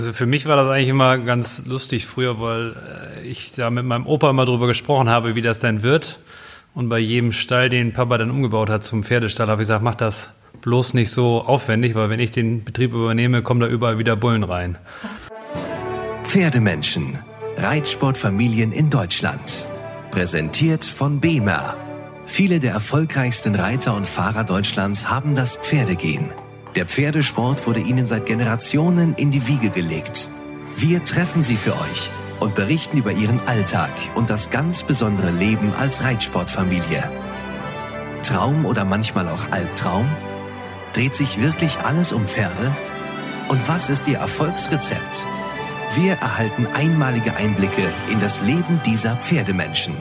Also für mich war das eigentlich immer ganz lustig früher, weil äh, ich da mit meinem Opa immer drüber gesprochen habe, wie das denn wird. Und bei jedem Stall, den Papa dann umgebaut hat zum Pferdestall, habe ich gesagt, mach das bloß nicht so aufwendig, weil wenn ich den Betrieb übernehme, kommen da überall wieder Bullen rein. Pferdemenschen. Reitsportfamilien in Deutschland. Präsentiert von BEMA. Viele der erfolgreichsten Reiter und Fahrer Deutschlands haben das Pferdegehen. Der Pferdesport wurde ihnen seit Generationen in die Wiege gelegt. Wir treffen sie für euch und berichten über ihren Alltag und das ganz besondere Leben als Reitsportfamilie. Traum oder manchmal auch Albtraum? Dreht sich wirklich alles um Pferde? Und was ist ihr Erfolgsrezept? Wir erhalten einmalige Einblicke in das Leben dieser Pferdemenschen.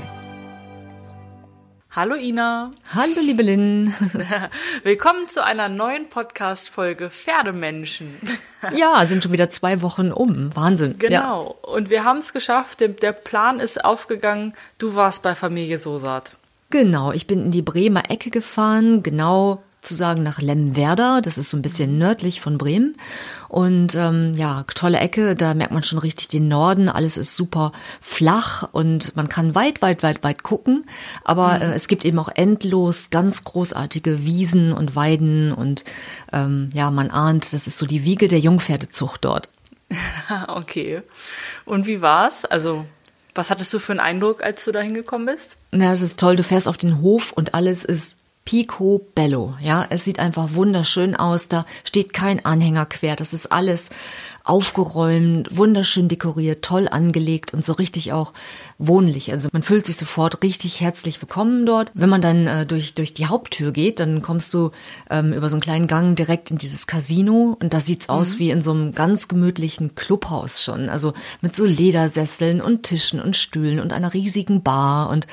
Hallo Ina. Hallo liebe Lynn. Willkommen zu einer neuen Podcast-Folge Pferdemenschen. Ja, sind schon wieder zwei Wochen um. Wahnsinn. Genau. Ja. Und wir haben es geschafft. Der Plan ist aufgegangen. Du warst bei Familie Sosat. Genau. Ich bin in die Bremer Ecke gefahren, genau zu sagen nach Lemwerder. Das ist so ein bisschen nördlich von Bremen. Und ähm, ja, tolle Ecke, da merkt man schon richtig den Norden. Alles ist super flach und man kann weit, weit, weit, weit gucken. Aber mhm. äh, es gibt eben auch endlos ganz großartige Wiesen und Weiden und ähm, ja, man ahnt, das ist so die Wiege der Jungpferdezucht dort. okay. Und wie war's? Also was hattest du für einen Eindruck, als du da hingekommen bist? Na, das ist toll. Du fährst auf den Hof und alles ist Picobello. Ja, es sieht einfach wunderschön aus. Da steht kein Anhänger quer. Das ist alles aufgeräumt, wunderschön dekoriert, toll angelegt und so richtig auch wohnlich. Also man fühlt sich sofort richtig herzlich willkommen dort. Wenn man dann äh, durch, durch die Haupttür geht, dann kommst du ähm, über so einen kleinen Gang direkt in dieses Casino und da sieht's mhm. aus wie in so einem ganz gemütlichen Clubhaus schon. Also mit so Ledersesseln und Tischen und Stühlen und einer riesigen Bar und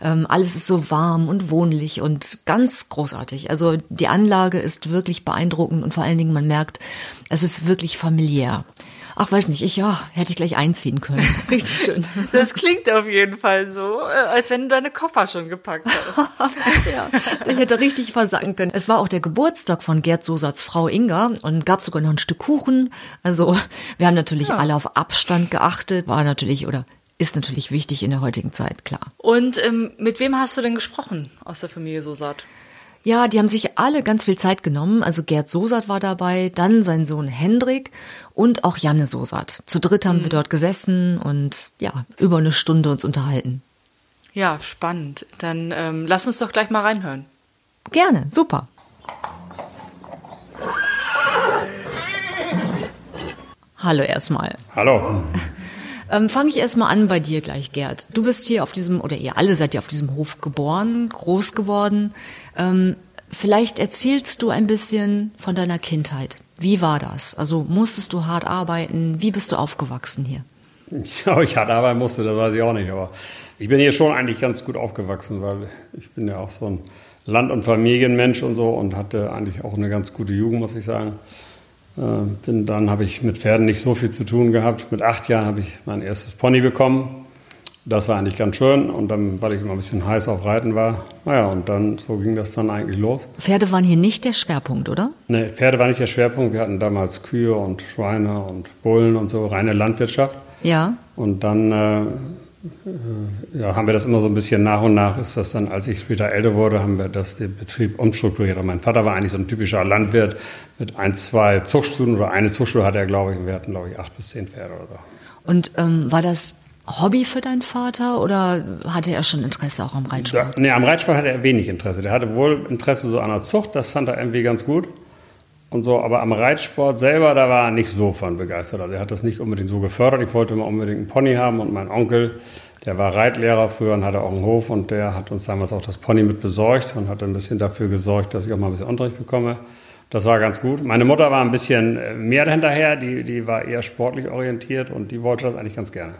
ähm, alles ist so warm und wohnlich und ganz großartig. Also die Anlage ist wirklich beeindruckend und vor allen Dingen man merkt, es ist wirklich familiär. Ach, weiß nicht, ich, ja, hätte ich gleich einziehen können. Richtig schön. Das klingt auf jeden Fall so, äh, als wenn du deine Koffer schon gepackt hast. ja, ich hätte richtig versagen können. Es war auch der Geburtstag von Gerd Sosats Frau Inga und gab sogar noch ein Stück Kuchen. Also, wir haben natürlich ja. alle auf Abstand geachtet, war natürlich oder ist natürlich wichtig in der heutigen Zeit, klar. Und ähm, mit wem hast du denn gesprochen aus der Familie Sosat? Ja, die haben sich alle ganz viel Zeit genommen. Also Gerd Sosat war dabei, dann sein Sohn Hendrik und auch Janne Sosat. Zu dritt haben mhm. wir dort gesessen und ja, über eine Stunde uns unterhalten. Ja, spannend. Dann ähm, lass uns doch gleich mal reinhören. Gerne, super. Hallo erstmal. Hallo. Ähm, Fange ich erstmal an bei dir gleich, Gerd. Du bist hier auf diesem, oder ihr alle seid ja auf diesem Hof geboren, groß geworden. Ähm, vielleicht erzählst du ein bisschen von deiner Kindheit. Wie war das? Also musstest du hart arbeiten? Wie bist du aufgewachsen hier? Ja, ich hart arbeiten musste, das weiß ich auch nicht. Aber ich bin hier schon eigentlich ganz gut aufgewachsen, weil ich bin ja auch so ein Land- und Familienmensch und so und hatte eigentlich auch eine ganz gute Jugend, muss ich sagen. Äh, bin dann habe ich mit Pferden nicht so viel zu tun gehabt. Mit acht Jahren habe ich mein erstes Pony bekommen. Das war eigentlich ganz schön und dann, weil ich immer ein bisschen heiß auf Reiten war, naja, und dann, so ging das dann eigentlich los. Pferde waren hier nicht der Schwerpunkt, oder? Nee, Pferde war nicht der Schwerpunkt. Wir hatten damals Kühe und Schweine und Bullen und so, reine Landwirtschaft. Ja. Und dann äh, ja, haben wir das immer so ein bisschen nach und nach, ist das dann, als ich später älter wurde, haben wir das den Betrieb umstrukturiert. Und mein Vater war eigentlich so ein typischer Landwirt mit ein, zwei Zuchtstuden oder eine Zuchtstube hatte er, glaube ich, und wir hatten, glaube ich, acht bis zehn Pferde oder so. Und ähm, war das Hobby für deinen Vater oder hatte er schon Interesse auch am Reitsport? Da, nee, am Reitsport hatte er wenig Interesse. Der hatte wohl Interesse so an der Zucht, das fand er irgendwie ganz gut und so, aber am Reitsport selber, da war er nicht so von begeistert. Also er hat das nicht unbedingt so gefördert. Ich wollte immer unbedingt einen Pony haben und mein Onkel, der war Reitlehrer früher und hatte auch einen Hof und der hat uns damals auch das Pony mit besorgt und hat ein bisschen dafür gesorgt, dass ich auch mal ein bisschen Unterricht bekomme. Das war ganz gut. Meine Mutter war ein bisschen äh, mehr hinterher, die, die war eher sportlich orientiert und die wollte das eigentlich ganz gerne.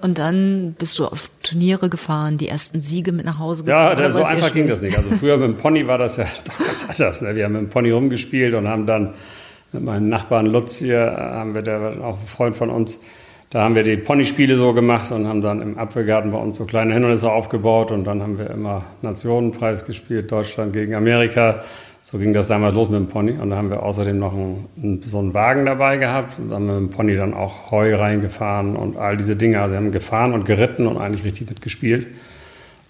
Und dann bist du auf Turniere gefahren, die ersten Siege mit nach Hause gebracht. Ja, so einfach ging das nicht. Also früher mit dem Pony war das ja doch ganz anders. Ne? Wir haben mit dem Pony rumgespielt und haben dann mit meinem Nachbarn Lutz hier, haben wir, der auch ein Freund von uns, da haben wir die Ponyspiele so gemacht und haben dann im Apfelgarten bei uns so kleine Hindernisse aufgebaut und dann haben wir immer Nationenpreis gespielt, Deutschland gegen Amerika. So ging das damals los mit dem Pony. Und da haben wir außerdem noch einen, so einen Wagen dabei gehabt. Und da haben wir mit dem Pony dann auch Heu reingefahren und all diese Dinge. Also wir haben gefahren und geritten und eigentlich richtig mitgespielt.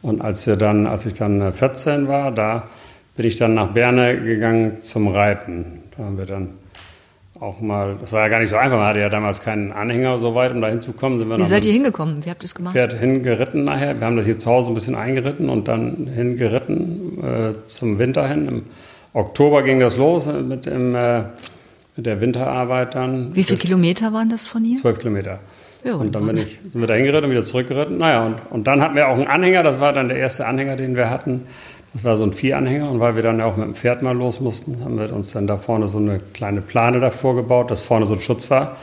Und als wir dann, als ich dann 14 äh, war, da bin ich dann nach Berne gegangen zum Reiten. Da haben wir dann auch mal, das war ja gar nicht so einfach, man hatte ja damals keinen Anhänger so weit, um da hinzukommen. Wie seid ihr hingekommen? Wie habt ihr das gemacht? Pferd hingeritten nachher. Wir haben das hier zu Hause ein bisschen eingeritten und dann hingeritten äh, zum Winter hin. Im Oktober ging das los mit, dem, äh, mit der Winterarbeit dann. Wie viele Kilometer waren das von hier? Zwölf Kilometer. Ja, und dann bin ich, sind wir da hingeritten und wieder zurückgeritten. Naja, und, und dann hatten wir auch einen Anhänger, das war dann der erste Anhänger, den wir hatten. Das war so ein Vieranhänger und weil wir dann auch mit dem Pferd mal los mussten, haben wir uns dann da vorne so eine kleine Plane davor gebaut, dass vorne so ein Schutz war.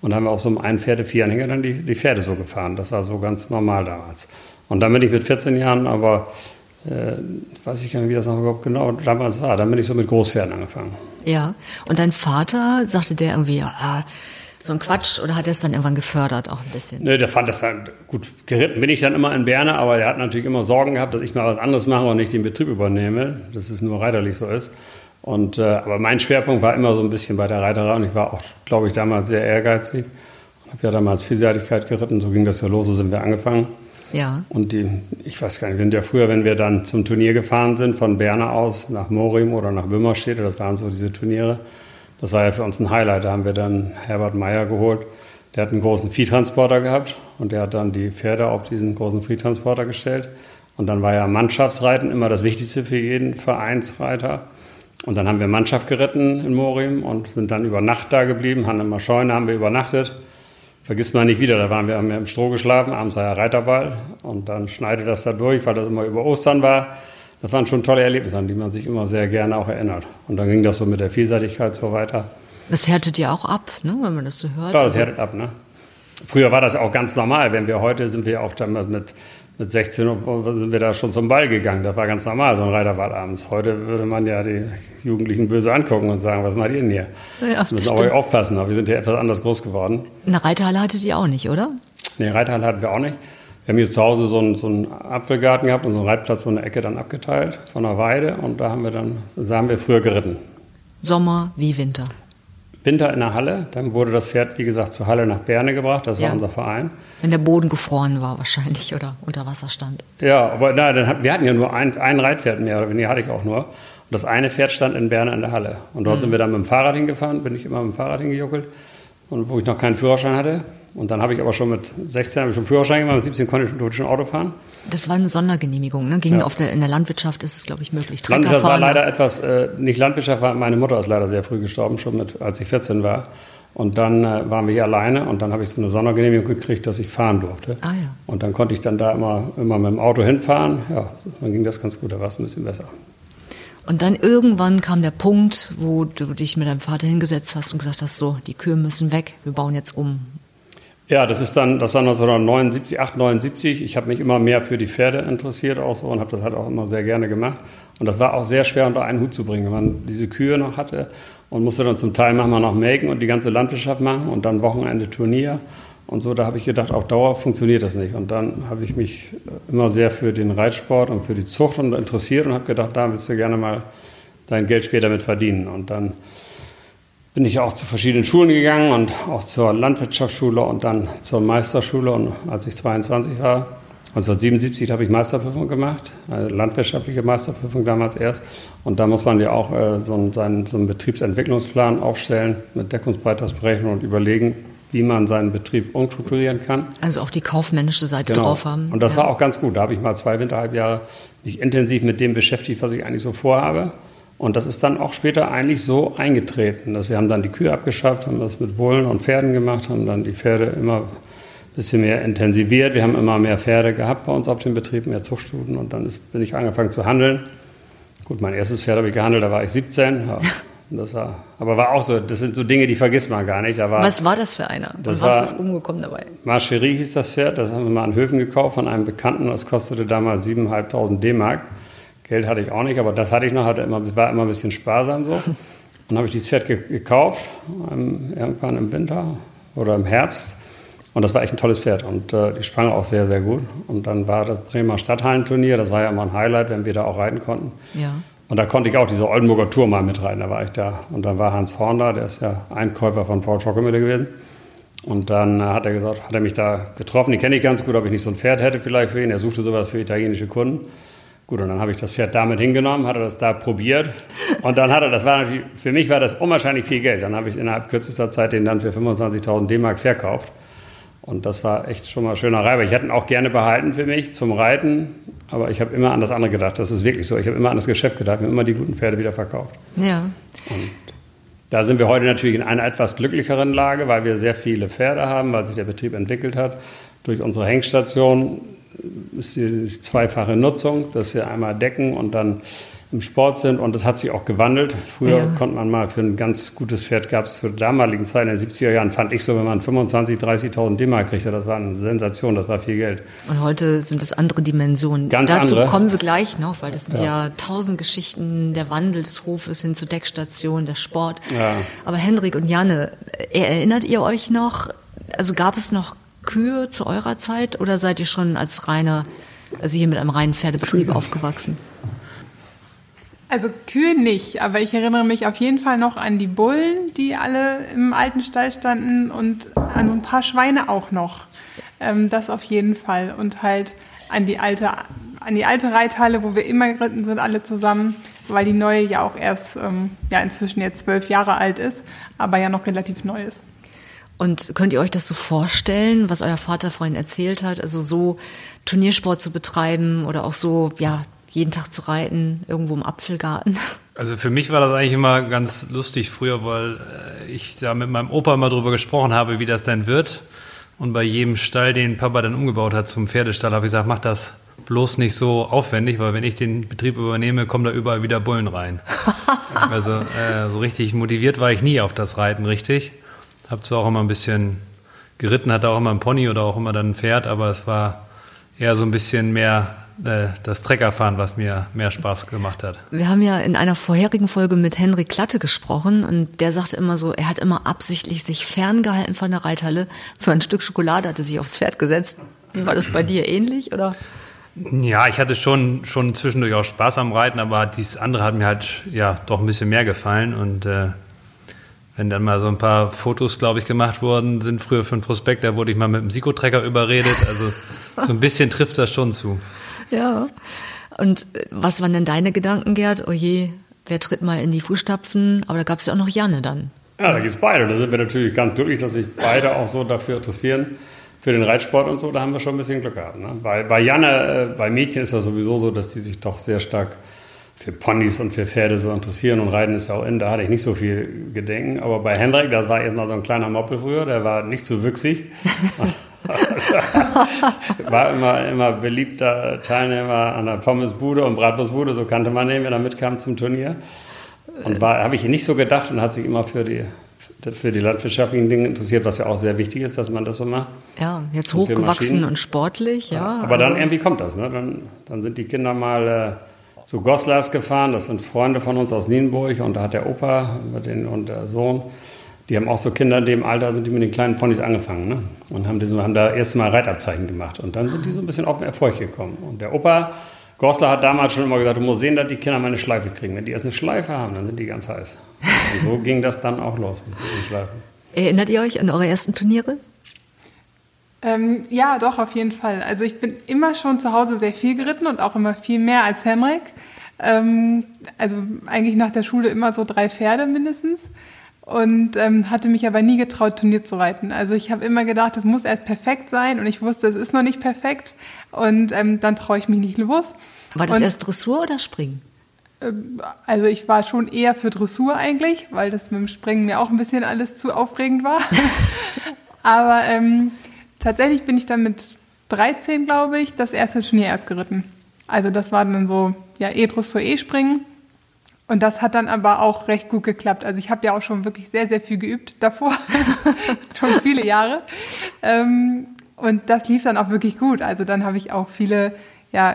Und haben wir auch so einem einen Pferde-Vieranhänger dann die, die Pferde so gefahren. Das war so ganz normal damals. Und dann bin ich mit 14 Jahren aber, äh, weiß ich gar nicht, wie das noch überhaupt genau damals war, dann bin ich so mit Großpferden angefangen. Ja, und dein Vater sagte der irgendwie, ja, so ein Quatsch oder hat er es dann irgendwann gefördert auch ein bisschen? Nö, der fand das dann gut. Geritten bin ich dann immer in Berne, aber der hat natürlich immer Sorgen gehabt, dass ich mal was anderes mache und nicht den Betrieb übernehme, dass es nur reiterlich so ist. Und, äh, aber mein Schwerpunkt war immer so ein bisschen bei der Reiterei und ich war auch, glaube ich, damals sehr ehrgeizig. Ich habe ja damals Vielseitigkeit geritten, so ging das ja los, so sind wir angefangen. Ja. Und die, ich weiß gar nicht, wir sind ja früher, wenn wir dann zum Turnier gefahren sind, von Berne aus nach Morim oder nach Wimmerstedt, das waren so diese Turniere, das war ja für uns ein Highlight. Da haben wir dann Herbert Meyer geholt. Der hat einen großen Viehtransporter gehabt und der hat dann die Pferde auf diesen großen Viehtransporter gestellt. Und dann war ja Mannschaftsreiten immer das Wichtigste für jeden Vereinsreiter. Und dann haben wir Mannschaft geritten in Morim und sind dann über Nacht da geblieben. Haben Scheune haben wir übernachtet. Vergisst man nicht wieder, da waren wir, haben wir im Stroh geschlafen, abends war ja Reiterball und dann schneidet das da durch, weil das immer über Ostern war das waren schon tolle Erlebnisse, an die man sich immer sehr gerne auch erinnert. Und dann ging das so mit der Vielseitigkeit so weiter. Das härtet ja auch ab, ne, wenn man das so hört. Ja, das also härtet ab. Ne? Früher war das auch ganz normal. Wenn wir heute sind wir auch dann mit, mit 16 Uhr sind wir da schon zum Ball gegangen. Das war ganz normal, so ein Reiterball abends. Heute würde man ja die Jugendlichen böse angucken und sagen, was macht ihr denn hier? Ja, wir müssen auch aufpassen, aber wir sind ja etwas anders groß geworden. Eine Reiterhalle hattet ihr auch nicht, oder? Nee, Reiterhalle hatten wir auch nicht. Wir haben hier zu Hause so einen, so einen Apfelgarten gehabt und so einen Reitplatz so eine Ecke dann abgeteilt von der Weide und da haben wir dann, da haben wir früher geritten. Sommer wie Winter? Winter in der Halle, dann wurde das Pferd, wie gesagt, zur Halle nach Berne gebracht, das ja. war unser Verein. Wenn der Boden gefroren war wahrscheinlich oder unter Wasser stand. Ja, aber na, dann, wir hatten ja nur ein, ein Reitpferd mehr oder weniger hatte ich auch nur. Und das eine Pferd stand in Berne in der Halle. Und dort mhm. sind wir dann mit dem Fahrrad hingefahren, bin ich immer mit dem Fahrrad hingejuckelt. Und wo ich noch keinen Führerschein hatte, und dann habe ich aber schon mit 16 habe ich schon Führerschein gemacht, mit 17 konnte ich, durfte schon Auto fahren. Das war eine Sondergenehmigung, ne? Ging ja. auf der, in der Landwirtschaft ist es, glaube ich, möglich. Landwirtschaft war leider etwas, äh, nicht Landwirtschaft, war, meine Mutter ist leider sehr früh gestorben, schon mit, als ich 14 war. Und dann äh, waren wir hier alleine und dann habe ich so eine Sondergenehmigung gekriegt, dass ich fahren durfte. Ah, ja. Und dann konnte ich dann da immer, immer mit dem Auto hinfahren. Ja, dann ging das ganz gut, da war es ein bisschen besser. Und dann irgendwann kam der Punkt, wo du dich mit deinem Vater hingesetzt hast und gesagt hast, so, die Kühe müssen weg, wir bauen jetzt um. Ja, das ist dann, das war 1979, 78. Ich habe mich immer mehr für die Pferde interessiert auch so und habe das halt auch immer sehr gerne gemacht. Und das war auch sehr schwer unter einen Hut zu bringen, wenn man diese Kühe noch hatte und musste dann zum Teil manchmal noch melken und die ganze Landwirtschaft machen und dann Wochenende Turnier. Und so, da habe ich gedacht, auf Dauer funktioniert das nicht. Und dann habe ich mich immer sehr für den Reitsport und für die Zucht interessiert und habe gedacht, da willst du gerne mal dein Geld später mit verdienen. Und dann bin ich auch zu verschiedenen Schulen gegangen und auch zur Landwirtschaftsschule und dann zur Meisterschule. Und als ich 22 war, 1977 habe ich Meisterprüfung gemacht, eine landwirtschaftliche Meisterprüfung damals erst. Und da muss man ja auch äh, so, einen, so einen Betriebsentwicklungsplan aufstellen mit Deckungsbeitragsberechnung und überlegen, wie man seinen Betrieb umstrukturieren kann. Also auch die kaufmännische Seite genau. drauf haben. Und das ja. war auch ganz gut. Da habe ich mal zwei Winterhalbjahre mich intensiv mit dem beschäftigt, was ich eigentlich so vorhabe. Und das ist dann auch später eigentlich so eingetreten, dass wir haben dann die Kühe abgeschafft, haben das mit Bullen und Pferden gemacht, haben dann die Pferde immer ein bisschen mehr intensiviert. Wir haben immer mehr Pferde gehabt bei uns auf dem Betrieb, mehr Zuchtstuten und dann ist, bin ich angefangen zu handeln. Gut, mein erstes Pferd habe ich gehandelt, da war ich 17. Ja, das war, aber war auch so, das sind so Dinge, die vergisst man gar nicht. War, was war das für einer? Das und was war, ist umgekommen dabei? Marcherie hieß das Pferd, das haben wir mal an Höfen gekauft von einem Bekannten, das kostete damals 7.500 D-Mark. Geld hatte ich auch nicht, aber das hatte ich noch, hatte immer, war immer ein bisschen sparsam so. Dann habe ich dieses Pferd gekauft, irgendwann im Winter oder im Herbst. Und das war echt ein tolles Pferd und äh, die sprang auch sehr, sehr gut. Und dann war das Bremer Stadthallenturnier, das war ja immer ein Highlight, wenn wir da auch reiten konnten. Ja. Und da konnte ich auch diese Oldenburger Tour mal mitreiten, da war ich da. Und dann war Hans Horn da, der ist ja Einkäufer von Paul Schockemüller gewesen. Und dann äh, hat er gesagt, hat er mich da getroffen, den kenne ich ganz gut, ob ich nicht so ein Pferd hätte vielleicht für ihn. Er suchte sowas für italienische Kunden. Gut, und dann habe ich das Pferd damit hingenommen, hat er das da probiert. Und dann hat er, das war natürlich, für mich war das unwahrscheinlich viel Geld. Dann habe ich innerhalb kürzester Zeit den dann für 25.000 D-Mark verkauft. Und das war echt schon mal schöner Reiber. Ich hätte ihn auch gerne behalten für mich zum Reiten, aber ich habe immer an das andere gedacht. Das ist wirklich so. Ich habe immer an das Geschäft gedacht, mir immer die guten Pferde wieder verkauft. Ja. Und da sind wir heute natürlich in einer etwas glücklicheren Lage, weil wir sehr viele Pferde haben, weil sich der Betrieb entwickelt hat. Durch unsere Hengstation ist die zweifache Nutzung, dass wir einmal decken und dann im Sport sind und das hat sich auch gewandelt. Früher ja. konnte man mal für ein ganz gutes Pferd, gab es zur damaligen Zeit in den 70er Jahren, fand ich so, wenn man 25.000, 30.000 D-Mark kriegte, das war eine Sensation, das war viel Geld. Und heute sind es andere Dimensionen. Ganz Dazu andere. kommen wir gleich noch, weil das sind ja. ja tausend Geschichten, der Wandel des Hofes hin zur Deckstation, der Sport. Ja. Aber Hendrik und Janne, erinnert ihr euch noch, also gab es noch Kühe zu eurer Zeit oder seid ihr schon als reiner, also hier mit einem reinen Pferdebetrieb aufgewachsen? Also Kühe nicht, aber ich erinnere mich auf jeden Fall noch an die Bullen, die alle im alten Stall standen und an so ein paar Schweine auch noch. Ähm, das auf jeden Fall. Und halt an die alte, an die alte Reithalle, wo wir immer geritten sind, alle zusammen, weil die neue ja auch erst, ähm, ja inzwischen jetzt zwölf Jahre alt ist, aber ja noch relativ neu ist. Und könnt ihr euch das so vorstellen, was euer Vater vorhin erzählt hat, also so Turniersport zu betreiben oder auch so, ja, jeden Tag zu reiten, irgendwo im Apfelgarten. Also für mich war das eigentlich immer ganz lustig früher, weil äh, ich da mit meinem Opa immer drüber gesprochen habe, wie das denn wird. Und bei jedem Stall, den Papa dann umgebaut hat zum Pferdestall, habe ich gesagt, mach das bloß nicht so aufwendig, weil wenn ich den Betrieb übernehme, kommen da überall wieder Bullen rein. also äh, so richtig motiviert war ich nie auf das Reiten, richtig. Habe zwar auch immer ein bisschen geritten, hatte auch immer ein Pony oder auch immer dann ein Pferd, aber es war eher so ein bisschen mehr äh, das Treckerfahren, was mir mehr Spaß gemacht hat. Wir haben ja in einer vorherigen Folge mit Henry Klatte gesprochen und der sagte immer so, er hat immer absichtlich sich ferngehalten von der Reithalle. Für ein Stück Schokolade hat er sich aufs Pferd gesetzt. War das bei dir ähnlich oder? Ja, ich hatte schon, schon zwischendurch auch Spaß am Reiten, aber dieses andere hat mir halt ja doch ein bisschen mehr gefallen und äh, wenn dann mal so ein paar Fotos, glaube ich, gemacht worden sind früher für einen Prospekt, da wurde ich mal mit dem Sikotrecker überredet. Also so ein bisschen trifft das schon zu. Ja. Und äh, was waren denn deine Gedanken, Gerd? Oh je, wer tritt mal in die Fußstapfen? Aber da gab es ja auch noch Janne dann. Ja, da gibt es beide. Da sind wir natürlich ganz glücklich, dass sich beide auch so dafür interessieren, für den Reitsport und so. Da haben wir schon ein bisschen Glück gehabt. Ne? Bei, bei Janne, äh, bei Mädchen ist das sowieso so, dass die sich doch sehr stark für Ponys und für Pferde so interessieren und Reiten ist ja auch in, da hatte ich nicht so viel Gedenken. Aber bei Hendrik, das war erstmal so ein kleiner Moppel früher, der war nicht so wüchsig. war immer, immer beliebter Teilnehmer an der Pommesbude und Bratwurstbude, so kannte man ihn, wenn er mitkam zum Turnier. Und habe ich nicht so gedacht und hat sich immer für die, für die landwirtschaftlichen Dinge interessiert, was ja auch sehr wichtig ist, dass man das so macht. Ja, jetzt hochgewachsen und sportlich, ja. Aber also dann irgendwie kommt das, ne? Dann, dann sind die Kinder mal äh, zu Goslars gefahren, das sind Freunde von uns aus Nienburg und da hat der Opa und der Sohn die haben auch so Kinder in dem Alter, sind die mit den kleinen Ponys angefangen ne? und haben, die, haben da erst mal Reitabzeichen gemacht. Und dann sind die so ein bisschen auf den Erfolg gekommen. Und der Opa Goslar hat damals schon immer gesagt, du musst sehen, dass die Kinder mal eine Schleife kriegen. Wenn die erst eine Schleife haben, dann sind die ganz heiß. Und so ging das dann auch los mit den Schleifen. Erinnert ihr euch an eure ersten Turniere? Ähm, ja, doch, auf jeden Fall. Also ich bin immer schon zu Hause sehr viel geritten und auch immer viel mehr als Henrik. Ähm, also eigentlich nach der Schule immer so drei Pferde mindestens und ähm, hatte mich aber nie getraut, Turnier zu reiten. Also ich habe immer gedacht, es muss erst perfekt sein und ich wusste, es ist noch nicht perfekt und ähm, dann traue ich mich nicht los. War das und, erst Dressur oder Springen? Ähm, also ich war schon eher für Dressur eigentlich, weil das mit dem Springen mir auch ein bisschen alles zu aufregend war. aber ähm, tatsächlich bin ich dann mit 13, glaube ich, das erste Turnier erst geritten. Also das war dann so, ja, E-Dressur, E-Springen. Und das hat dann aber auch recht gut geklappt. Also ich habe ja auch schon wirklich sehr, sehr viel geübt davor, schon viele Jahre. Ähm, und das lief dann auch wirklich gut. Also dann habe ich auch viele ja,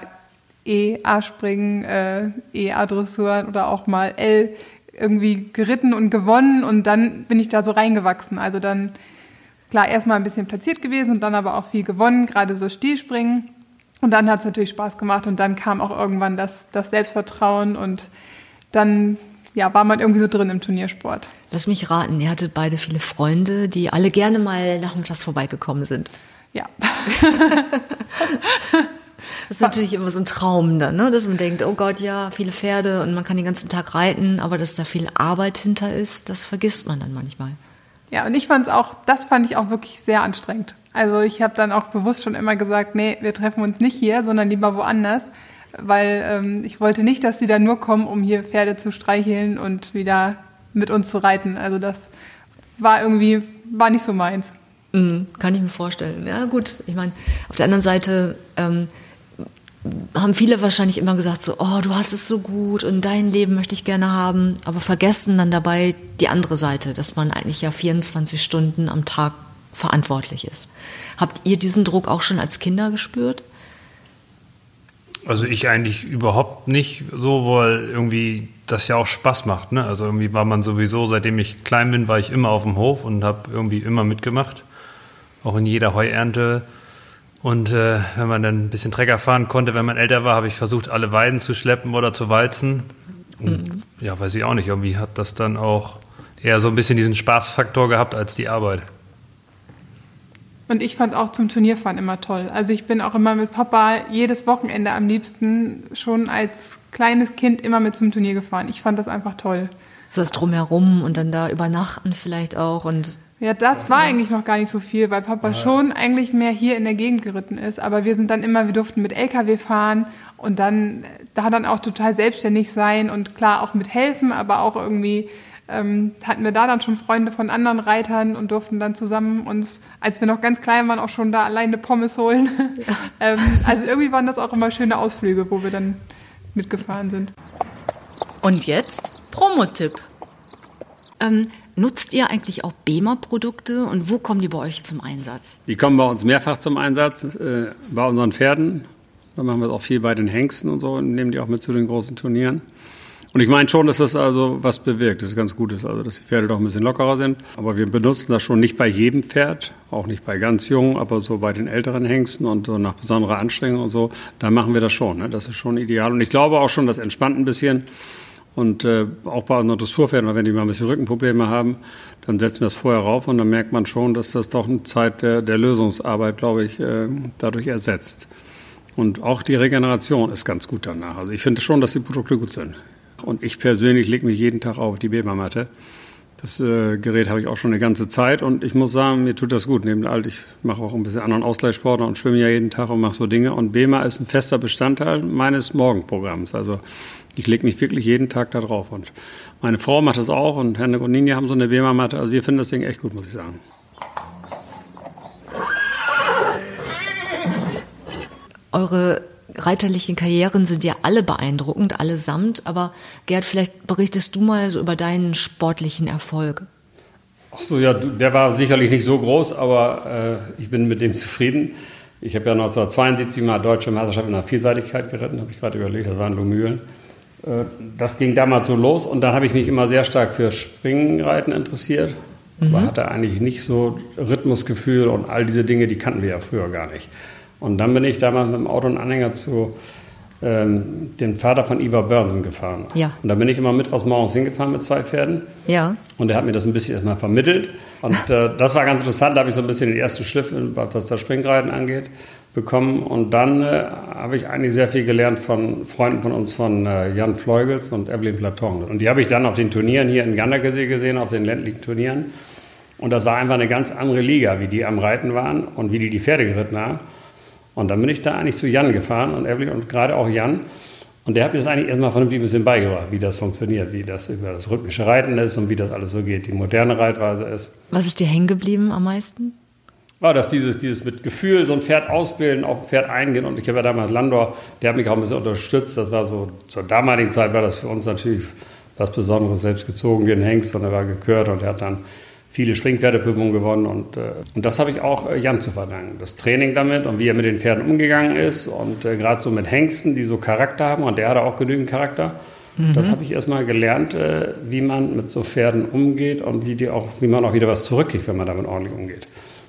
E-A-Springen, äh, E-A-Dressuren oder auch mal L irgendwie geritten und gewonnen. Und dann bin ich da so reingewachsen. Also dann, klar, erstmal ein bisschen platziert gewesen und dann aber auch viel gewonnen, gerade so Stilspringen. Und dann hat es natürlich Spaß gemacht und dann kam auch irgendwann das, das Selbstvertrauen und dann ja, war man irgendwie so drin im Turniersport. Lass mich raten, ihr hattet beide viele Freunde, die alle gerne mal nachmittags vorbeigekommen sind. Ja. Das ist natürlich immer so ein Traum dann, ne? dass man denkt, oh Gott, ja, viele Pferde und man kann den ganzen Tag reiten, aber dass da viel Arbeit hinter ist, das vergisst man dann manchmal. Ja, und ich fand es auch, das fand ich auch wirklich sehr anstrengend. Also ich habe dann auch bewusst schon immer gesagt, nee, wir treffen uns nicht hier, sondern lieber woanders, weil ähm, ich wollte nicht, dass sie dann nur kommen, um hier Pferde zu streicheln und wieder mit uns zu reiten. Also das war irgendwie, war nicht so meins. Mhm, kann ich mir vorstellen. Ja, gut. Ich meine, auf der anderen Seite ähm, haben viele wahrscheinlich immer gesagt, so, oh, du hast es so gut und dein Leben möchte ich gerne haben, aber vergessen dann dabei die andere Seite, dass man eigentlich ja 24 Stunden am Tag verantwortlich ist. Habt ihr diesen Druck auch schon als Kinder gespürt? Also ich eigentlich überhaupt nicht so, weil irgendwie das ja auch Spaß macht. Ne? Also irgendwie war man sowieso, seitdem ich klein bin, war ich immer auf dem Hof und habe irgendwie immer mitgemacht. Auch in jeder Heuernte und äh, wenn man dann ein bisschen Trecker fahren konnte, wenn man älter war, habe ich versucht, alle Weiden zu schleppen oder zu walzen. Und, mhm. Ja, weiß ich auch nicht. Irgendwie hat das dann auch eher so ein bisschen diesen Spaßfaktor gehabt als die Arbeit. Und ich fand auch zum Turnierfahren immer toll. Also ich bin auch immer mit Papa jedes Wochenende am liebsten schon als kleines Kind immer mit zum Turnier gefahren. Ich fand das einfach toll. So das Drumherum und dann da übernachten vielleicht auch und ja, das war eigentlich noch gar nicht so viel, weil Papa ja. schon eigentlich mehr hier in der Gegend geritten ist. Aber wir sind dann immer, wir durften mit LKW fahren und dann da dann auch total selbstständig sein und klar auch mit helfen, aber auch irgendwie ähm, hatten wir da dann schon Freunde von anderen Reitern und durften dann zusammen uns, als wir noch ganz klein waren, auch schon da alleine Pommes holen. Ja. ähm, also irgendwie waren das auch immer schöne Ausflüge, wo wir dann mitgefahren sind. Und jetzt Promotipp. Ähm, Nutzt ihr eigentlich auch BEMA-Produkte und wo kommen die bei euch zum Einsatz? Die kommen bei uns mehrfach zum Einsatz, äh, bei unseren Pferden. Da machen wir es auch viel bei den Hengsten und so und nehmen die auch mit zu den großen Turnieren. Und ich meine schon, dass das also was bewirkt, dass es ganz gut ist, also dass die Pferde doch ein bisschen lockerer sind. Aber wir benutzen das schon nicht bei jedem Pferd, auch nicht bei ganz jungen, aber so bei den älteren Hengsten und so nach besonderer Anstrengung und so, da machen wir das schon. Ne? Das ist schon ideal. Und ich glaube auch schon, das entspannt ein bisschen. Und äh, auch bei unseren Dressurpferden, wenn die mal ein bisschen Rückenprobleme haben, dann setzen wir es vorher rauf und dann merkt man schon, dass das doch eine Zeit der, der Lösungsarbeit, glaube ich, äh, dadurch ersetzt. Und auch die Regeneration ist ganz gut danach. Also ich finde schon, dass die Produkte gut sind. Und ich persönlich lege mich jeden Tag auf die Bema-Matte. Das äh, Gerät habe ich auch schon eine ganze Zeit und ich muss sagen, mir tut das gut. Neben all, ich mache auch ein bisschen anderen Ausgleichssport und schwimme ja jeden Tag und mache so Dinge. Und BEMA ist ein fester Bestandteil meines Morgenprogramms. Also ich lege mich wirklich jeden Tag da drauf. Und meine Frau macht das auch und Henne und Ninja haben so eine BEMA-Matte. Also wir finden das Ding echt gut, muss ich sagen. Eure reiterlichen Karrieren sind ja alle beeindruckend, allesamt. Aber Gerd, vielleicht berichtest du mal so über deinen sportlichen Erfolg. Ach so, ja, der war sicherlich nicht so groß, aber äh, ich bin mit dem zufrieden. Ich habe ja 1972 mal deutsche Meisterschaft in der Vielseitigkeit geritten, habe ich gerade überlegt, das waren Lomühlen. Äh, das ging damals so los und dann habe ich mich immer sehr stark für Springreiten interessiert, mhm. aber hatte eigentlich nicht so Rhythmusgefühl und all diese Dinge, die kannten wir ja früher gar nicht. Und dann bin ich damals mit dem Auto und Anhänger zu ähm, dem Vater von Ivar Börnsen gefahren. Ja. Und da bin ich immer mittwochs morgens hingefahren mit zwei Pferden. Ja. Und er hat mir das ein bisschen erstmal vermittelt. Und äh, das war ganz interessant. Da habe ich so ein bisschen den ersten Schliff, was das Springreiten angeht bekommen. Und dann äh, habe ich eigentlich sehr viel gelernt von Freunden von uns, von äh, Jan Fleugels und Evelyn Platon. Und die habe ich dann auf den Turnieren hier in Gandergesee gesehen, auf den ländlichen Turnieren. Und das war einfach eine ganz andere Liga, wie die am Reiten waren und wie die die Pferde geritten haben. Und dann bin ich da eigentlich zu Jan gefahren und Evelyn und gerade auch Jan. Und der hat mir das eigentlich erstmal vernünftig ein bisschen beigebracht, wie das funktioniert, wie das über das rhythmische Reiten ist und wie das alles so geht, die moderne Reitweise ist. Was ist dir hängen geblieben am meisten? Ja, dass dieses, dieses mit Gefühl so ein Pferd ausbilden, auf ein Pferd eingehen. Und ich habe ja damals Landor, der hat mich auch ein bisschen unterstützt. Das war so, zur damaligen Zeit war das für uns natürlich was Besonderes, selbst gezogen wie ein Hengst und er war gekürt und er hat dann viele Springpferdeprüfungen gewonnen. Und, äh, und das habe ich auch äh, Jan zu verdanken. Das Training damit und wie er mit den Pferden umgegangen ist. Und äh, gerade so mit Hengsten, die so Charakter haben. Und der hatte auch genügend Charakter. Mhm. Das habe ich erstmal gelernt, äh, wie man mit so Pferden umgeht und wie, die auch, wie man auch wieder was zurückkriegt, wenn man damit ordentlich umgeht.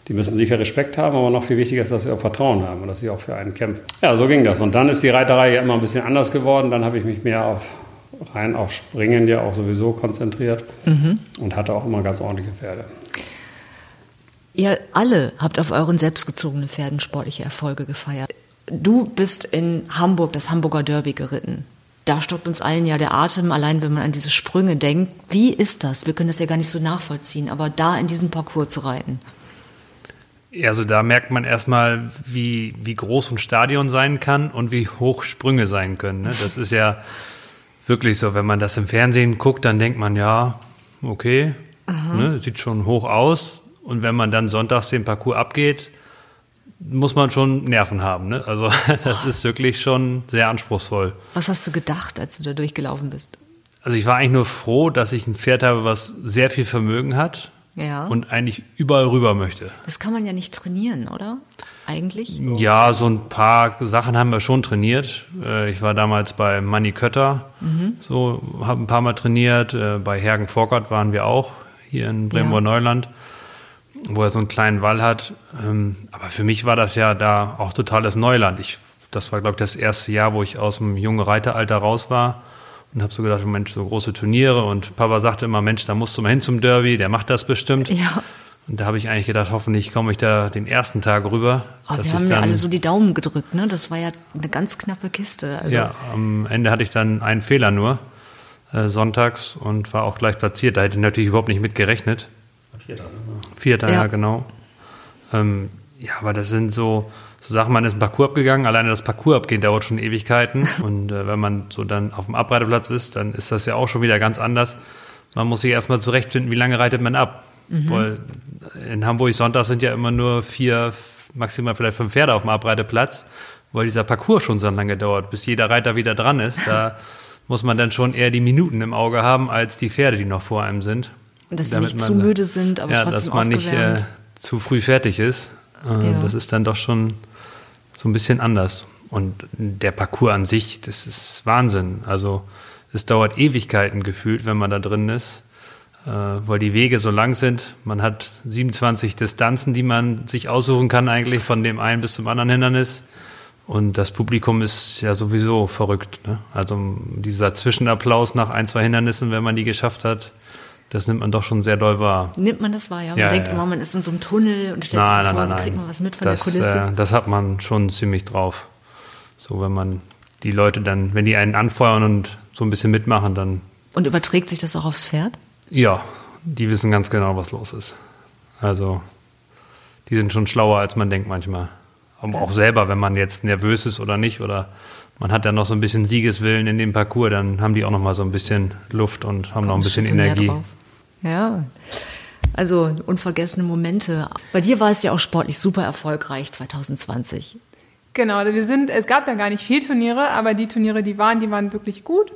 Die müssen sicher Respekt haben, aber noch viel wichtiger ist, dass sie auch Vertrauen haben und dass sie auch für einen kämpfen. Ja, so ging das. Und dann ist die Reiterei ja immer ein bisschen anders geworden. Dann habe ich mich mehr auf, rein auf Springen ja auch sowieso konzentriert mhm. und hatte auch immer ganz ordentliche Pferde. Ihr alle habt auf euren selbstgezogenen Pferden sportliche Erfolge gefeiert. Du bist in Hamburg das Hamburger Derby geritten. Da stockt uns allen ja der Atem, allein wenn man an diese Sprünge denkt. Wie ist das? Wir können das ja gar nicht so nachvollziehen, aber da in diesem Parcours zu reiten. Also da merkt man erstmal, wie, wie groß ein Stadion sein kann und wie hoch Sprünge sein können. Ne? Das ist ja wirklich so, wenn man das im Fernsehen guckt, dann denkt man, ja, okay, ne, sieht schon hoch aus. Und wenn man dann sonntags den Parcours abgeht, muss man schon Nerven haben. Ne? Also das ist wirklich schon sehr anspruchsvoll. Was hast du gedacht, als du da durchgelaufen bist? Also ich war eigentlich nur froh, dass ich ein Pferd habe, was sehr viel Vermögen hat ja. und eigentlich überall rüber möchte. Das kann man ja nicht trainieren, oder? Eigentlich? Ja, so ein paar Sachen haben wir schon trainiert. Äh, ich war damals bei Manny Kötter, mhm. so habe ein paar Mal trainiert. Äh, bei Hergen Vorgott waren wir auch hier in Bremer ja. Neuland wo er so einen kleinen Wall hat. Ähm, aber für mich war das ja da auch totales Neuland. Ich, das war, glaube ich, das erste Jahr, wo ich aus dem jungen Reiteralter raus war und habe so gedacht, Mensch, so große Turniere. Und Papa sagte immer, Mensch, da musst du mal hin zum Derby, der macht das bestimmt. Ja. Und da habe ich eigentlich gedacht, hoffentlich komme ich da den ersten Tag rüber. Aber wir haben ja alle so die Daumen gedrückt, ne? Das war ja eine ganz knappe Kiste. Also. Ja, am Ende hatte ich dann einen Fehler nur, äh, sonntags, und war auch gleich platziert. Da hätte ich natürlich überhaupt nicht mit gerechnet. Vierter, ne? Vierter, ja, ja genau. Ähm, ja, aber das sind so, so Sachen, man ist ein Parcours abgegangen, alleine das Parcours abgehen dauert schon Ewigkeiten. Und äh, wenn man so dann auf dem Abreiteplatz ist, dann ist das ja auch schon wieder ganz anders. Man muss sich erstmal zurechtfinden, wie lange reitet man ab. Mhm. Weil in Hamburg Sonntag sind ja immer nur vier, maximal vielleicht fünf Pferde auf dem Abreiteplatz, weil dieser Parcours schon so lange dauert, bis jeder Reiter wieder dran ist. Da muss man dann schon eher die Minuten im Auge haben, als die Pferde, die noch vor einem sind. Und dass sie nicht man, zu müde sind, aber ja, trotzdem dass man nicht äh, zu früh fertig ist. Äh, ja. Das ist dann doch schon so ein bisschen anders. Und der Parcours an sich, das ist Wahnsinn. Also es dauert Ewigkeiten gefühlt, wenn man da drin ist, weil die Wege so lang sind. Man hat 27 Distanzen, die man sich aussuchen kann eigentlich von dem einen bis zum anderen Hindernis. Und das Publikum ist ja sowieso verrückt. Ne? Also dieser Zwischenapplaus nach ein, zwei Hindernissen, wenn man die geschafft hat, das nimmt man doch schon sehr doll wahr. Nimmt man das wahr, ja? Man ja, denkt ja. immer, man ist in so einem Tunnel und stellt nein, sich das nein, vor, so kriegt man was mit von das, der Kulisse. Äh, das hat man schon ziemlich drauf. So, wenn man die Leute dann, wenn die einen anfeuern und so ein bisschen mitmachen, dann. Und überträgt sich das auch aufs Pferd? Ja, die wissen ganz genau, was los ist. Also, die sind schon schlauer, als man denkt manchmal. Aber auch selber, wenn man jetzt nervös ist oder nicht, oder man hat dann noch so ein bisschen Siegeswillen in dem Parcours, dann haben die auch noch mal so ein bisschen Luft und haben Komm, noch ein bisschen Energie. Ja, also unvergessene Momente. Bei dir war es ja auch sportlich super erfolgreich 2020. Genau, also wir sind, es gab ja gar nicht viel Turniere, aber die Turniere, die waren, die waren wirklich gut.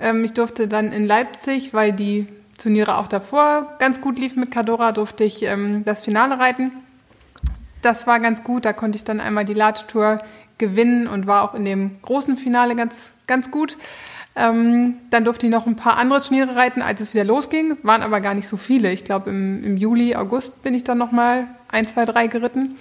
Ähm, ich durfte dann in Leipzig, weil die Turniere auch davor ganz gut liefen mit Cadora, durfte ich ähm, das Finale reiten. Das war ganz gut, da konnte ich dann einmal die Lattour gewinnen und war auch in dem großen Finale ganz, ganz gut. Ähm, dann durfte ich noch ein paar andere Turniere reiten, als es wieder losging. Waren aber gar nicht so viele. Ich glaube, im, im, Juli, August bin ich dann noch mal ein, zwei, drei geritten.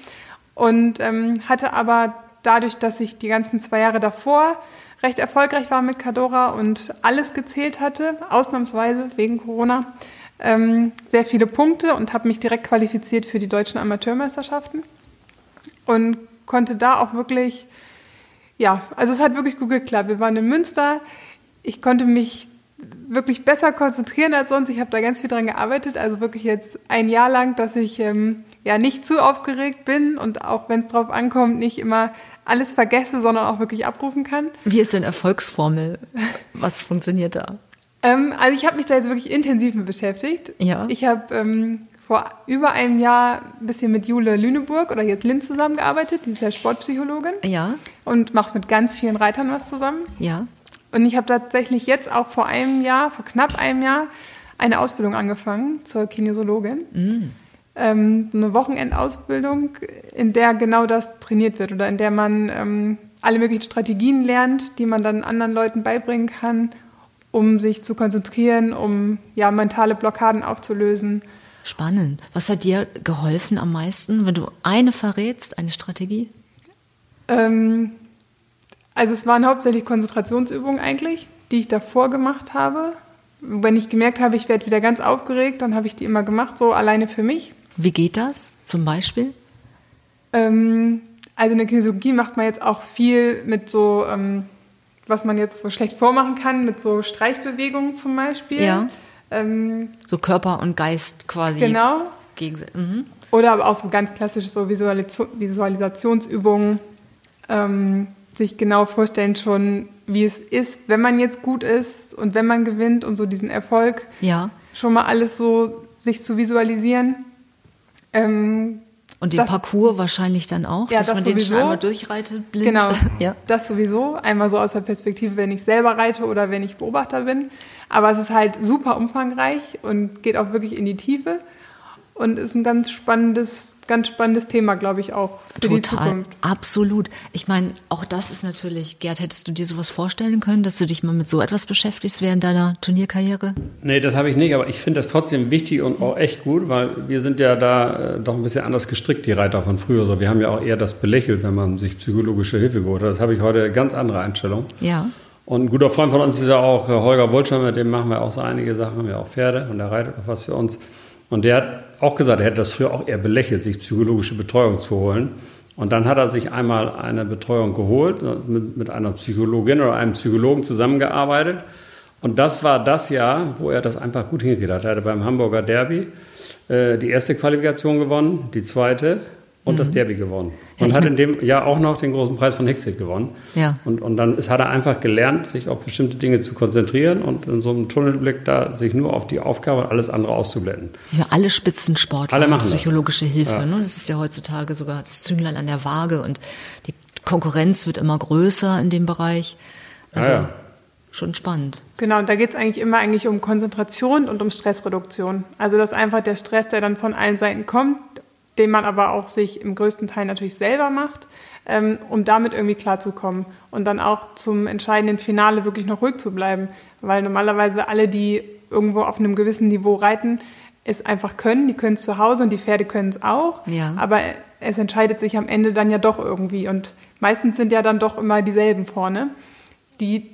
Und ähm, hatte aber dadurch, dass ich die ganzen zwei Jahre davor recht erfolgreich war mit Cadora und alles gezählt hatte, ausnahmsweise wegen Corona, ähm, sehr viele Punkte und habe mich direkt qualifiziert für die deutschen Amateurmeisterschaften. Und konnte da auch wirklich, ja, also es hat wirklich gut geklappt. Wir waren in Münster ich konnte mich wirklich besser konzentrieren als sonst. Ich habe da ganz viel dran gearbeitet. Also wirklich jetzt ein Jahr lang, dass ich ähm, ja nicht zu aufgeregt bin und auch wenn es drauf ankommt, nicht immer alles vergesse, sondern auch wirklich abrufen kann. Wie ist denn Erfolgsformel? Was funktioniert da? Ähm, also ich habe mich da jetzt wirklich intensiv mit beschäftigt. Ja. Ich habe ähm, vor über einem Jahr ein bisschen mit Jule Lüneburg oder jetzt Linz zusammengearbeitet. Die ist ja Sportpsychologin. Ja. Und macht mit ganz vielen Reitern was zusammen. Ja. Und ich habe tatsächlich jetzt auch vor einem Jahr, vor knapp einem Jahr, eine Ausbildung angefangen zur Kinesiologin. Mm. Ähm, eine Wochenendausbildung, in der genau das trainiert wird oder in der man ähm, alle möglichen Strategien lernt, die man dann anderen Leuten beibringen kann, um sich zu konzentrieren, um ja, mentale Blockaden aufzulösen. Spannend. Was hat dir geholfen am meisten, wenn du eine verrätst, eine Strategie? Ähm, also es waren hauptsächlich Konzentrationsübungen eigentlich. die ich davor gemacht habe. Wenn ich gemerkt habe, ich werde wieder ganz aufgeregt, dann habe ich die immer gemacht, so alleine für mich. Wie geht das zum Beispiel? Ähm, also in der Kinesiologie macht man jetzt auch viel mit so, ähm, was man jetzt so schlecht vormachen kann, mit so Streichbewegungen zum Beispiel. Ja. Ähm, So Körper und Geist quasi. genau. Mhm. Oder aber auch so ganz klassisch so Visualis Visualisationsübungen. Ähm, sich genau vorstellen schon, wie es ist, wenn man jetzt gut ist und wenn man gewinnt und so diesen Erfolg Ja. schon mal alles so sich zu visualisieren. Ähm, Und den Das- Parcours wahrscheinlich dann auch, Ja, dass das man den schon sowieso. einmal durchreitet, blind. Genau, ja. das sowieso. Einmal so aus der Perspektive, wenn ich selber reite oder wenn ich Beobachter bin. Aber es ist halt super umfangreich und geht auch wirklich in die Tiefe. Und ist ein ganz spannendes, ganz spannendes Thema, glaube ich, auch für die Total, Zukunft. absolut. Ich meine, auch das ist natürlich, Gerd, hättest du dir sowas vorstellen können, dass du dich mal mit so etwas beschäftigst während deiner Turnierkarriere? Nee, das habe ich nicht, aber ich finde das trotzdem wichtig und auch echt gut, weil wir sind ja da äh, doch ein bisschen anders gestrickt, die Reiter von früher. So, wir haben ja auch eher das belächelt, wenn man sich psychologische Hilfe geholt hat. Das habe ich heute eine ganz andere Einstellung. Ja. Und ein guter Freund von uns ist ja auch äh, Holger Wolscher, mit dem machen wir auch so einige Sachen, haben ja auch Pferde und der reitet auch was für uns. Und der hat auch gesagt, er hätte das früher auch eher belächelt, sich psychologische Betreuung zu holen. Und dann hat er sich einmal eine Betreuung geholt, mit, mit einer Psychologin oder einem Psychologen zusammengearbeitet. Und das war das Jahr, wo er das einfach gut hingekriegt hat. Er hatte beim Hamburger Derby äh, die erste Qualifikation gewonnen, die zweite und das Derby gewonnen. Mhm. Ja, Und ich hat in dem Jahr auch noch den großen Preis von Hicksit gewonnen. Ja. Und, und dann ist, hat er einfach gelernt, sich auf bestimmte Dinge zu konzentrieren und in so einem Tunnelblick da sich nur auf die Aufgabe und alles andere auszublenden. Ja, alle Spitzensportler Alle machen das. psychologische Hilfe. Ja. Ne? Das ist ja heutzutage sogar das Zünglein an der Waage und die Konkurrenz wird immer größer in dem Bereich. Also Ja, ja. schon spannend. Genau, und da geht es eigentlich immer eigentlich um Konzentration und um Stressreduktion. Also dass einfach der Stress, der dann von allen Seiten kommt, den man aber auch sich im größten Teil natürlich selber macht, ähm, um damit irgendwie klarzukommen und dann auch zum entscheidenden Finale wirklich noch ruhig zu bleiben. Weil normalerweise alle, die irgendwo auf einem gewissen Niveau reiten, es einfach können. Die können es zu Hause und die Pferde können es auch. Ja. Aber es entscheidet sich am Ende dann ja doch irgendwie. Und meistens sind ja dann doch immer dieselben vorne, die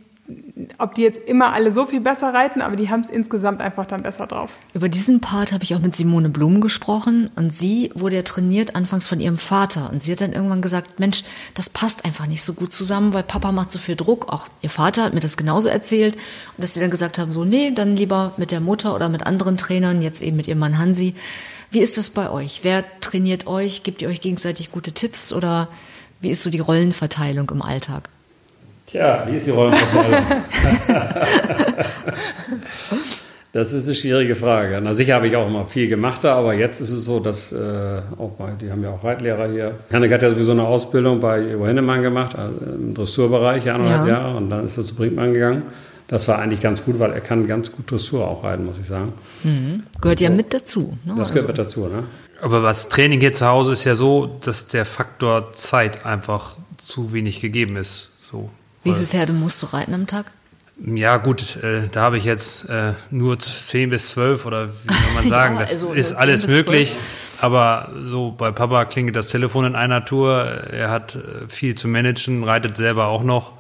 ob die jetzt immer alle so viel besser reiten, aber die haben es insgesamt einfach dann besser drauf. Über diesen Part habe ich auch mit Simone Blum gesprochen und sie wurde ja trainiert anfangs von ihrem Vater und sie hat dann irgendwann gesagt, Mensch, das passt einfach nicht so gut zusammen, weil Papa macht so viel Druck. Auch ihr Vater hat mir das genauso erzählt und dass sie dann gesagt haben, so nee, dann lieber mit der Mutter oder mit anderen Trainern, jetzt eben mit ihrem Mann Hansi. Wie ist das bei euch? Wer trainiert euch? Gebt ihr euch gegenseitig gute Tipps oder wie ist so die Rollenverteilung im Alltag? Tja, wie ist die Rollenverteilung? das ist eine schwierige Frage. Na sicher habe ich auch immer viel gemacht, da, aber jetzt ist es so, dass äh, auch mal, die haben ja auch Reitlehrer hier. Janik hat ja sowieso eine Ausbildung bei Ivo Hennemann gemacht, also im Dressurbereich, anderthalb Ja. Jahre, und dann ist er zu Brinkmann gegangen. Das war eigentlich ganz gut, weil er kann ganz gut Dressur auch reiten, muss ich sagen. Gehört ja mit dazu. Ne? Das gehört mit dazu, ne? Aber was Training hier zu Hause ist ja so, dass der Faktor Zeit einfach zu wenig gegeben ist. Wie viele Pferde musst du reiten am Tag? Ja, gut, äh, da habe ich jetzt äh, nur 10 bis 12 oder wie soll man Ja, sagen, das also, ist 10 alles möglich. Aber so bei Papa klingelt das Telefon in einer Tour. Er hat äh, viel zu managen, reitet selber auch noch.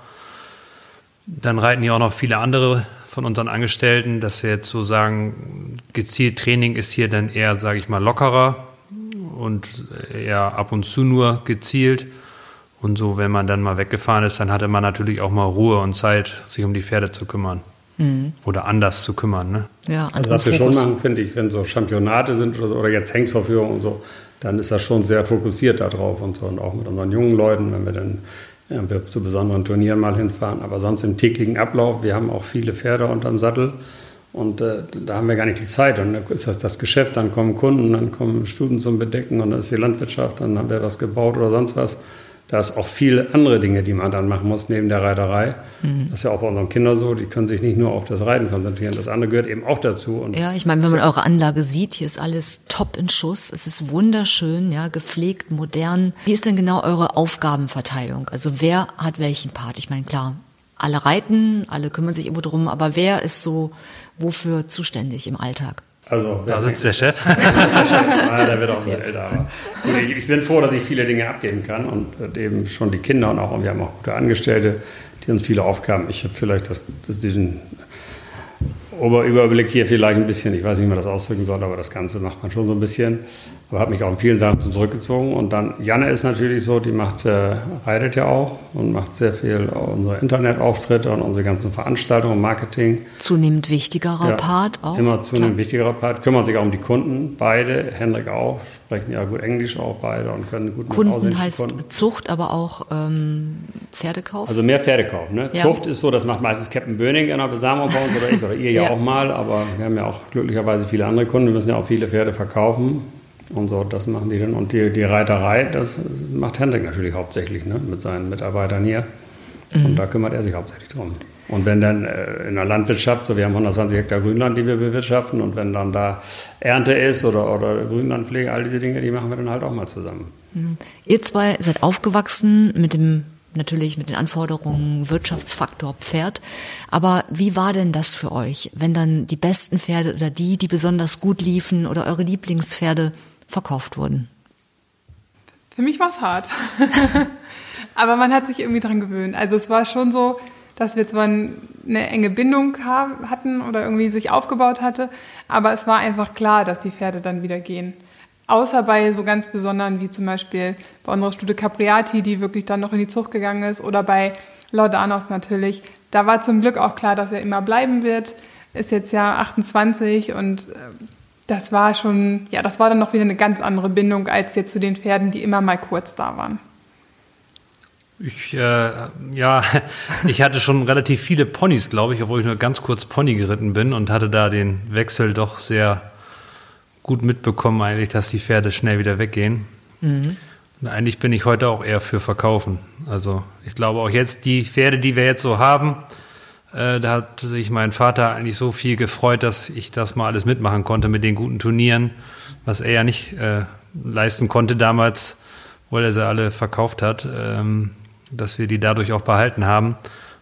Dann reiten hier auch noch viele andere von unseren Angestellten, dass wir jetzt so sagen, gezielt Training ist hier dann eher, sage ich mal, lockerer und eher ab und zu nur gezielt. Und so, wenn man dann mal weggefahren ist, dann hatte man natürlich auch mal Ruhe und Zeit, sich um die Pferde zu kümmern. Oder anders zu kümmern. Ne? Ja, Also anderen was wir schon machen, finde ich, wenn so Championate sind oder, so, oder jetzt Hengstverführung und so, dann ist das schon sehr fokussiert darauf und so. Und auch mit unseren jungen Leuten, wenn wir dann ja, wir zu besonderen Turnieren mal hinfahren. Aber sonst im täglichen Ablauf, wir haben auch viele Pferde unterm Sattel. Und äh, da haben wir gar nicht die Zeit. Und dann ist das das Geschäft, dann kommen Kunden, dann kommen Studien zum Bedecken und dann ist die Landwirtschaft, dann haben wir was gebaut oder sonst was. Da ist auch viele andere Dinge, die man dann machen muss neben der Reiterei. Das ist ja auch bei unseren Kindern so, die können sich nicht nur auf das Reiten konzentrieren. Das andere gehört eben auch dazu. Und Ja, ich meine, wenn man eure Anlage sieht, hier ist alles top in Schuss. Es ist wunderschön, ja, gepflegt, modern. Wie ist denn genau eure Aufgabenverteilung? Also wer hat welchen Part? Ich meine, klar, alle reiten, alle kümmern sich irgendwo drum, aber wer ist so wofür zuständig im Alltag? Also, Da sitzt der Chef. Ja, der wird auch ein bisschen älter. Aber ich, ich bin froh, dass ich viele Dinge abgeben kann und äh, eben schon die Kinder und auch, und wir haben auch gute Angestellte, die uns viele Aufgaben. Ich habe vielleicht das, das, diesen Oberüberblick hier vielleicht ein bisschen, ich weiß nicht, wie man das ausdrücken soll, aber das Ganze macht man schon so ein bisschen. Aber habe mich auch in vielen Sachen zurückgezogen. Und dann, Janne ist natürlich so, die macht, äh, reitet ja auch und macht sehr viel unsere Internetauftritte und unsere ganzen Veranstaltungen, Marketing. Zunehmend wichtigerer Ja, Part auch. Immer zunehmend Klar. wichtigerer Part. Kümmern sich auch um die Kunden, beide. Hendrik auch, sprechen ja gut Englisch auch beide und können gut Kunden heißt Kunden. Zucht, aber auch ähm, Pferdekauf. Also mehr Pferdekauf. Ne? Ja. Zucht ist so, das macht meistens Captain Böning in der Besamung bei uns oder ich oder ihr ja, Ja. auch mal, aber wir haben ja auch glücklicherweise viele andere Kunden, wir müssen ja auch viele Pferde verkaufen und so, das machen die dann. Und die, die Reiterei, das macht Hendrik natürlich hauptsächlich ne? mit seinen Mitarbeitern hier und da kümmert er sich hauptsächlich drum. Und wenn dann äh, in der Landwirtschaft, so wir haben 120 Hektar Grünland, die wir bewirtschaften und wenn dann da Ernte ist oder, oder Grünlandpflege, all diese Dinge, die machen wir dann halt auch mal zusammen. Ihr zwei seid aufgewachsen mit dem natürlich mit den Anforderungen Wirtschaftsfaktor Pferd. Aber wie war denn das für euch, wenn dann die besten Pferde oder die, die besonders gut liefen oder eure Lieblingspferde verkauft wurden? Für mich war es hart. Aber man hat sich irgendwie dran gewöhnt. Also es war schon so, dass wir zwar eine enge Bindung hatten oder irgendwie sich aufgebaut hatte, aber es war einfach klar, dass die Pferde dann wieder gehen. Außer bei so ganz besonderen, wie zum Beispiel bei unserer Stute Capriati, die wirklich dann noch in die Zucht gegangen ist, oder bei Laudanos natürlich. Da war zum Glück auch klar, dass er immer bleiben wird. Ist jetzt ja 28 und äh, das war schon, ja, das war dann noch wieder eine ganz andere Bindung als jetzt zu den Pferden, die immer mal kurz da waren. Ich, äh, ja, ich hatte schon relativ viele Ponys, glaube ich, obwohl ich nur ganz kurz Pony geritten bin und hatte da den Wechsel doch sehr gut mitbekommen, eigentlich, dass die Pferde schnell wieder weggehen. Und eigentlich bin ich heute auch eher für Verkaufen. Also ich glaube auch jetzt die Pferde, die wir jetzt so haben, äh, da hat sich mein Vater eigentlich so viel gefreut, dass ich das mal alles mitmachen konnte mit den guten Turnieren, was er ja nicht äh, leisten konnte damals, weil er sie alle verkauft hat, ähm, dass wir die dadurch auch behalten haben,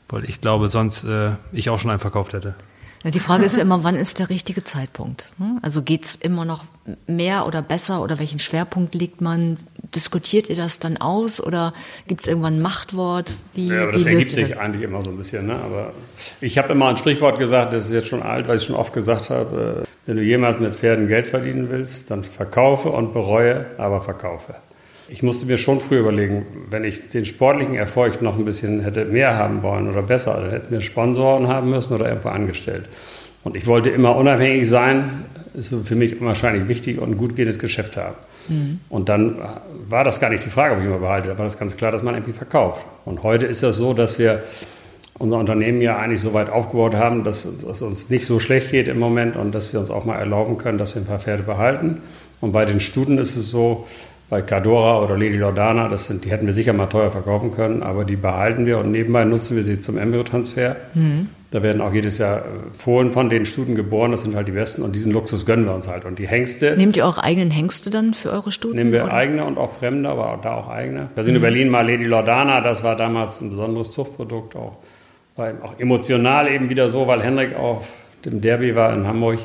weil ich glaube, sonst äh, ich auch schon einen verkauft hätte. Die Frage ist immer, wann ist der richtige Zeitpunkt? ne? Also geht's immer noch mehr oder besser oder welchen Schwerpunkt legt man? Diskutiert ihr das dann aus oder gibt's irgendwann ein Machtwort? Wie, Ja, aber das ergibt sich das? eigentlich immer so ein bisschen. Ne? Aber ich habe immer ein Sprichwort gesagt, das ist jetzt schon alt, weil ich schon oft gesagt habe, äh, wenn du jemals mit Pferden Geld verdienen willst, dann verkaufe und bereue, aber verkaufe. Ich musste mir schon früh überlegen, wenn ich den sportlichen Erfolg noch ein bisschen hätte mehr haben wollen oder besser, dann hätten wir Sponsoren haben müssen oder irgendwo angestellt. Und ich wollte immer unabhängig sein, ist für mich wahrscheinlich wichtig und ein gut gehendes Geschäft haben. Und dann war das gar nicht die Frage, ob ich immer behalte. Da war das ganz klar, dass man irgendwie verkauft. Und heute ist das so, dass wir unser Unternehmen ja eigentlich so weit aufgebaut haben, dass es uns nicht so schlecht geht im Moment und dass wir uns auch mal erlauben können, dass wir ein paar Pferde behalten. Und bei den Stuten ist es so, bei Cadora oder Lady Lordana, das sind, die hätten wir sicher mal teuer verkaufen können, aber die behalten wir und nebenbei nutzen wir sie zum Embryotransfer. Da werden auch jedes Jahr äh, Fohlen von den Stuten geboren, das sind halt die besten und diesen Luxus gönnen wir uns halt. Und die Hengste Nehmt ihr eure eigenen Hengste dann für eure Stuten? nehmen wir oder? eigene und auch fremde, aber auch da auch eigene. Wir sind in Berlin mal Lady Lordana, das war damals ein besonderes Zuchtprodukt, auch, war eben auch emotional eben wieder so, weil Henrik auf dem Derby war in Hamburg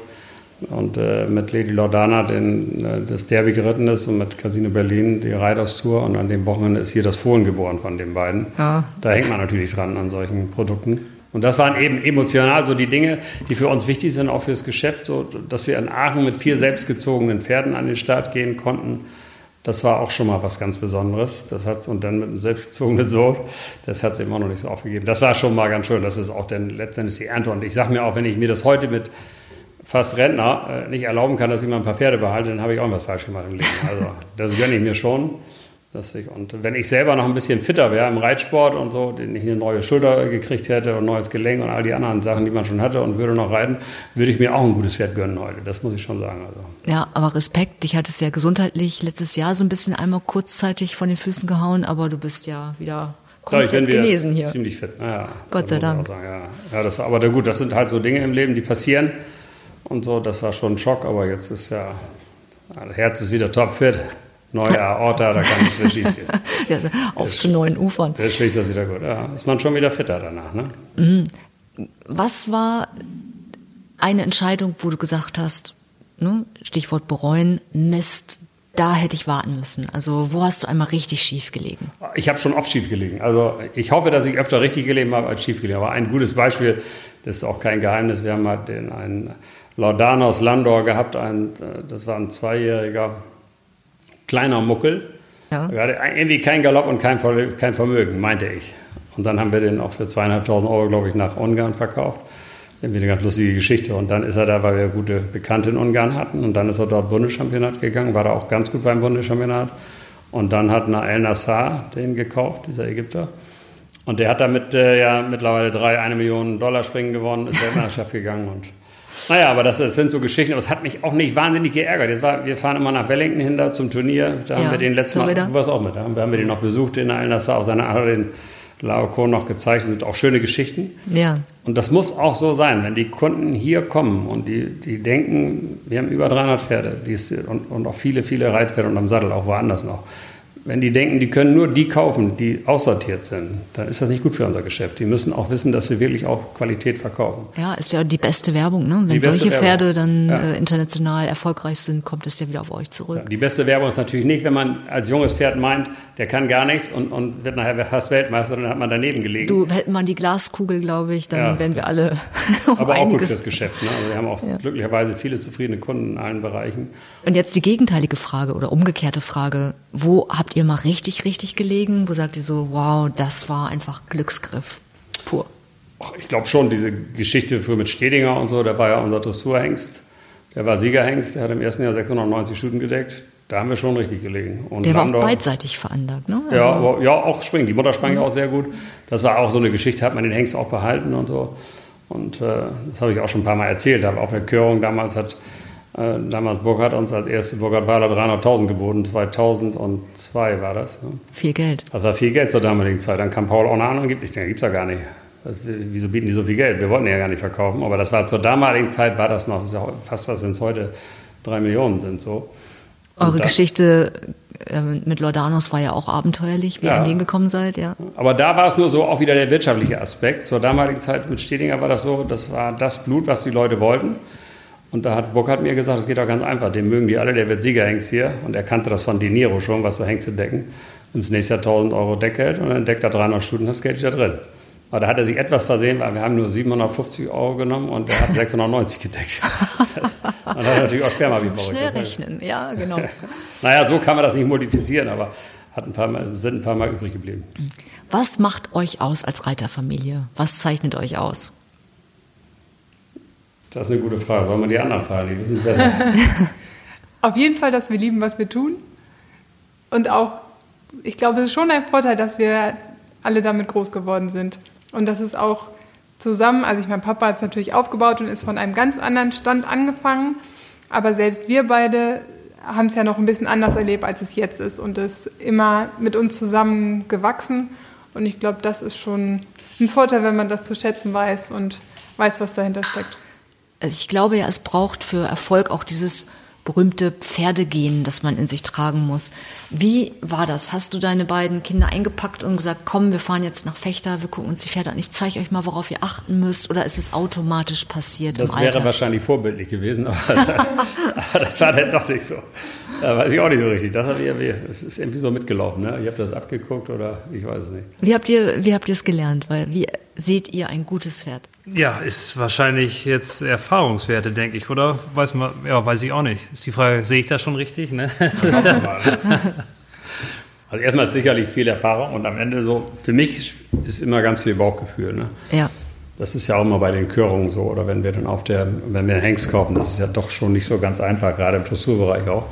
und äh, mit Lady Lordana den, äh, das Derby geritten ist und mit Casino Berlin die Riders-Tour und an dem Wochenende ist hier das Fohlen geboren von den beiden. Ja. Da hängt man natürlich dran an solchen Produkten. Und das waren eben emotional so die Dinge, die für uns wichtig sind, auch fürs Geschäft, so, dass wir in Aachen mit vier selbstgezogenen Pferden an den Start gehen konnten. Das war auch schon mal was ganz Besonderes. Das hat's, und dann mit einem selbstgezogenen Sohn, das hat es eben auch noch nicht so aufgegeben. Das war schon mal ganz schön. Das ist auch dann letztendlich die Ernte. Und ich sage mir auch, wenn ich mir das heute mit fast Rentner äh, nicht erlauben kann, dass ich mal ein paar Pferde behalte, dann habe ich auch was falsch gemacht im Leben. Also das gönne ich mir schon. Ich, und wenn ich selber noch ein bisschen fitter wäre im Reitsport und so, den ich eine neue Schulter gekriegt hätte und neues Gelenk und all die anderen Sachen, die man schon hatte und würde noch reiten, würde ich mir auch ein gutes Pferd gönnen heute. Das muss ich schon sagen. Also. Ja, aber Respekt, dich hat es ja gesundheitlich letztes Jahr so ein bisschen einmal kurzzeitig von den Füßen gehauen, aber du bist ja wieder komplett ich bin genesen hier. ziemlich fit. Naja, Gott sei Dank. Sagen, ja. Ja, das, aber gut, das sind halt so Dinge im Leben, die passieren und so. Das war schon ein Schock, aber jetzt ist ja, das Herz ist wieder topfit. Neue Aorta, da kann nichts mehr schief gehen. Ja, auf zu neuen Ufern. Jetzt schlägt das wieder gut. Ja, ist man schon wieder fitter danach, ne? Was war eine Entscheidung, wo du gesagt hast, ne, Stichwort bereuen, Mist, da hätte ich warten müssen? Also wo hast du einmal richtig schief gelegen? Ich habe schon oft schief gelegen. Also ich hoffe, dass ich öfter richtig gelegen habe als schief gelegen. Aber ein gutes Beispiel, das ist auch kein Geheimnis, wir haben mal den, einen Laudanos Landor gehabt, ein, das war ein zweijähriger kleiner Muckel. Ja. Er hatte irgendwie kein Galopp und kein, kein Vermögen, meinte ich. Und dann haben wir den auch für zweieinhalbtausend Euro, glaube ich, nach Ungarn verkauft. Irgendwie eine ganz lustige Geschichte. Und dann ist er da, weil wir gute Bekannte in Ungarn hatten. Und dann ist er dort Bundeschampionat gegangen, war da auch ganz gut beim Bundeschampionat. Und dann hat Nael Nassar den gekauft, dieser Ägypter. Und der hat damit äh, ja mittlerweile drei, eine Million Dollar Springen gewonnen, ist Weltmeisterschaft gegangen. Und naja, aber das, das, sind so Geschichten. Aber es hat mich auch nicht wahnsinnig geärgert. War, wir fahren immer nach Wellington hin da zum Turnier. Da ja, haben wir den letzten Mal, du warst auch mit, da haben wir, haben wir den noch besucht in Nassar auf seiner Art, den Laoco noch gezeigt. Das sind auch schöne Geschichten. Ja. Und das muss auch so sein, wenn die Kunden hier kommen und die, die denken, wir haben über 300 Pferde die ist, und, und auch viele, viele Reitpferde und am Sattel auch woanders noch wenn die denken, die können nur die kaufen, die aussortiert sind, dann ist das nicht gut für unser Geschäft. Die müssen auch wissen, dass wir wirklich auch Qualität verkaufen. Ja, ist ja die beste Werbung. Ne? Wenn solche Pferde dann ja. äh, international erfolgreich sind, kommt es ja wieder auf euch zurück. Ja, die beste Werbung ist natürlich nicht, wenn man als junges Pferd meint, der kann gar nichts und, und wird nachher fast Weltmeister, dann hat man daneben gelegen. Du, hätten man die Glaskugel, glaube ich, dann ja, wären wir alle um Aber auch gut fürs Geschäft. Ne? Also wir haben auch glücklicherweise viele zufriedene Kunden in allen Bereichen. Und jetzt die gegenteilige Frage oder umgekehrte Frage. Wo habt ihr mal richtig, richtig gelegen? Wo sagt ihr so, wow, das war einfach Glücksgriff pur? Ach, ich glaube schon, diese Geschichte für mit Stedinger und so, der war ja unser Dressurhengst. Der war Siegerhengst, der hat im ersten Jahr 690 Stunden gedeckt. Da haben wir schon richtig gelegen. Und der war auch beidseitig veranlagt, ne? Also ja, aber, ja, auch springen. Die Mutter sprang ja auch sehr gut. Das war auch so eine Geschichte, hat man den Hengst auch behalten und so. Und äh, das habe ich auch schon ein paar Mal erzählt. Aber auf der Körung damals hat äh, damals Burkhardt uns als erste Burkhardt Weiler 300.000 geboten, 2002 war das. Ne? Viel Geld. Das war viel Geld zur damaligen Zeit. Dann kam Paul auch an und gibt nicht, den gibt es ja gar nicht. Das, wieso bieten die so viel Geld? Wir wollten ja gar nicht verkaufen. Aber das war zur damaligen Zeit war das noch fast was sind es heute drei Millionen sind so. Eure dann, Geschichte äh, mit Lordanos war ja auch abenteuerlich, wie ja. ihr an den gekommen seid, ja. Aber da war es nur so auch wieder der wirtschaftliche Aspekt. Zur damaligen Zeit mit Stedinger war das so, das war das Blut, was die Leute wollten. Und da hat Burkhardt mir gesagt, es geht doch ganz einfach, den mögen die alle, der wird Siegerhengst hier. Und er kannte das von Dinero schon, was so Hengste decken. Und das nächste Jahr 1000 Euro Deckgeld und dann deckt er 300 Stunden, das Geld wieder drin. Aber da hat er sich etwas versehen, weil wir haben nur 750 Euro genommen und er hat 690 gedeckt. und hat natürlich auch Sperma wie. Schnell rechnen, ja, genau. naja, so kann man das nicht multiplizieren, aber hat ein paar Mal, sind ein paar Mal übrig geblieben. Was macht euch aus als Reiterfamilie? Was zeichnet euch aus? Das ist eine gute Frage. Sollen wir die anderen fragen? Die wissen es besser. Auf jeden Fall, dass wir lieben, was wir tun. Und auch, ich glaube, es ist schon ein Vorteil, dass wir alle damit groß geworden sind. Und das ist auch zusammen, also ich mein Papa hat es natürlich aufgebaut und ist von einem ganz anderen Stand angefangen. Aber selbst wir beide haben es ja noch ein bisschen anders erlebt, als es jetzt ist. Und es ist immer mit uns zusammen gewachsen. Und ich glaube, das ist schon ein Vorteil, wenn man das zu schätzen weiß und weiß, was dahinter steckt also ich glaube ja, es braucht für Erfolg auch dieses berühmte Pferdegehen, das man in sich tragen muss. Wie war das? Hast du deine beiden Kinder eingepackt und gesagt, komm, wir fahren jetzt nach Fechter, wir gucken uns die Pferde an, ich zeige euch mal, worauf ihr achten müsst? Oder ist es automatisch passiert das wäre Alter? wahrscheinlich vorbildlich gewesen, aber, aber, das war dann doch nicht so. Da weiß ich auch nicht so richtig. Das, ihr, das ist irgendwie so mitgelaufen. Ne? Ihr habt das abgeguckt oder ich weiß es nicht. Wie habt ihr, wie habt ihr es gelernt? Weil wie seht ihr ein gutes Pferd? Ja, ist wahrscheinlich jetzt Erfahrungswerte, denke ich, oder? Weiß man, ja, weiß ich auch nicht. Ist die Frage, sehe ich das schon richtig? Ne? also erstmal ist sicherlich viel Erfahrung und am Ende so, für mich ist immer ganz viel Bauchgefühl. Ne? Ja. Das ist ja auch immer bei den Körungen so, oder wenn wir dann auf der, wenn wir Hengst kaufen, das ist ja doch schon nicht so ganz einfach, gerade im Dressurbereich auch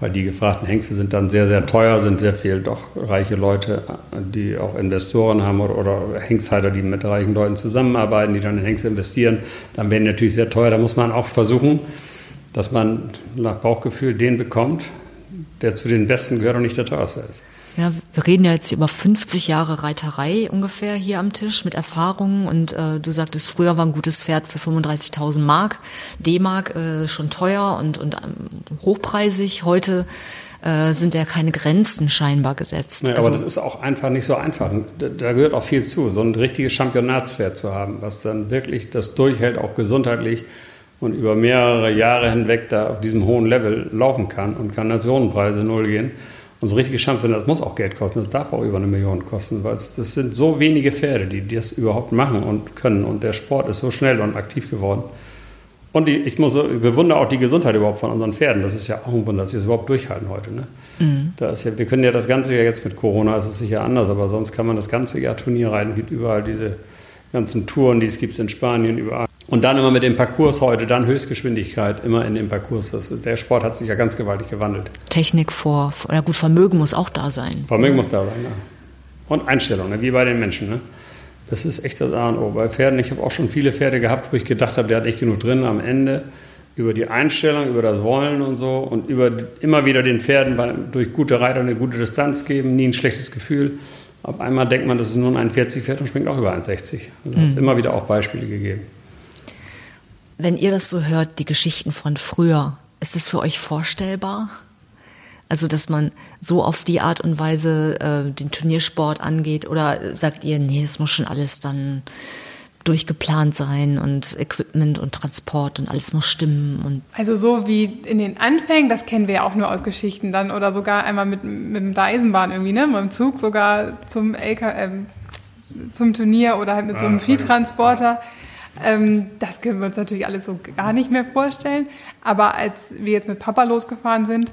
weil die gefragten Hengste sind dann sehr, sehr teuer, sind sehr viel doch reiche Leute, die auch Investoren haben oder, oder Hengsthalter, die mit reichen Leuten zusammenarbeiten, die dann in Hengste investieren. Dann werden die natürlich sehr teuer. Da muss man auch versuchen, dass man nach Bauchgefühl den bekommt, der zu den Besten gehört und nicht der teuerste ist. Ja, wir reden ja jetzt über 50 Jahre Reiterei ungefähr hier am Tisch mit Erfahrungen und äh, du sagtest, früher war ein gutes Pferd für 35.000 Mark, D-Mark äh, schon teuer und, und ähm, hochpreisig. Heute äh, sind ja keine Grenzen scheinbar gesetzt. Nee, also, aber das ist auch einfach nicht so einfach. Da, da gehört auch viel zu, so ein richtiges Championatspferd zu haben, was dann wirklich das durchhält, auch gesundheitlich und über mehrere Jahre hinweg da auf diesem hohen Level laufen kann und kann Nationenpreise null gehen. Und so richtige Chancen, das muss auch Geld kosten, das darf auch über eine Million kosten, weil es, das sind so wenige Pferde, die das überhaupt machen und können. Und der Sport ist so schnell und aktiv geworden. Und die, ich muss bewundere auch die Gesundheit überhaupt von unseren Pferden. Das ist ja auch ein Wunder, dass sie es überhaupt durchhalten heute. Ne? Mhm. Da ist ja, wir können ja das ganze Jahr jetzt mit Corona, ist es sicher anders, aber sonst kann man das ganze Jahr Turnier reiten. Es gibt überall diese ganzen Touren, die es gibt in Spanien, überall. Und dann immer mit dem Parcours heute, dann Höchstgeschwindigkeit, immer in dem Parcours. Das, der Sport hat sich ja ganz gewaltig gewandelt. Technik vor, ja gut, Vermögen muss auch da sein. Vermögen muss da sein, ja. Und Einstellung, ne? wie bei den Menschen. Ne? Das ist echt das A und O. Bei Pferden, ich habe auch schon viele Pferde gehabt, wo ich gedacht habe, der hat nicht genug drin. Am Ende über die Einstellung, über das Wollen und so und über immer wieder den Pferden bei, durch gute Reiter eine gute Distanz geben, nie ein schlechtes Gefühl. Auf einmal denkt man, das ist nur ein 41 Pferd und springt auch über 1,60. Also mhm. hat es immer wieder auch Beispiele gegeben. Wenn ihr das so hört, die Geschichten von früher, ist das für euch vorstellbar? Also, dass man so auf die Art und Weise äh, den Turniersport angeht? Oder sagt ihr, nee, es muss schon alles dann durchgeplant sein und Equipment und Transport und alles muss stimmen. Und also so wie in den Anfängen, das kennen wir ja auch nur aus Geschichten dann oder sogar einmal mit, mit der Eisenbahn irgendwie, ne? mit dem Zug sogar zum LK, äh, zum Turnier oder halt mit so einem Viehtransporter. Ähm, das können wir uns natürlich alles so gar nicht mehr vorstellen. Aber als wir jetzt mit Papa losgefahren sind,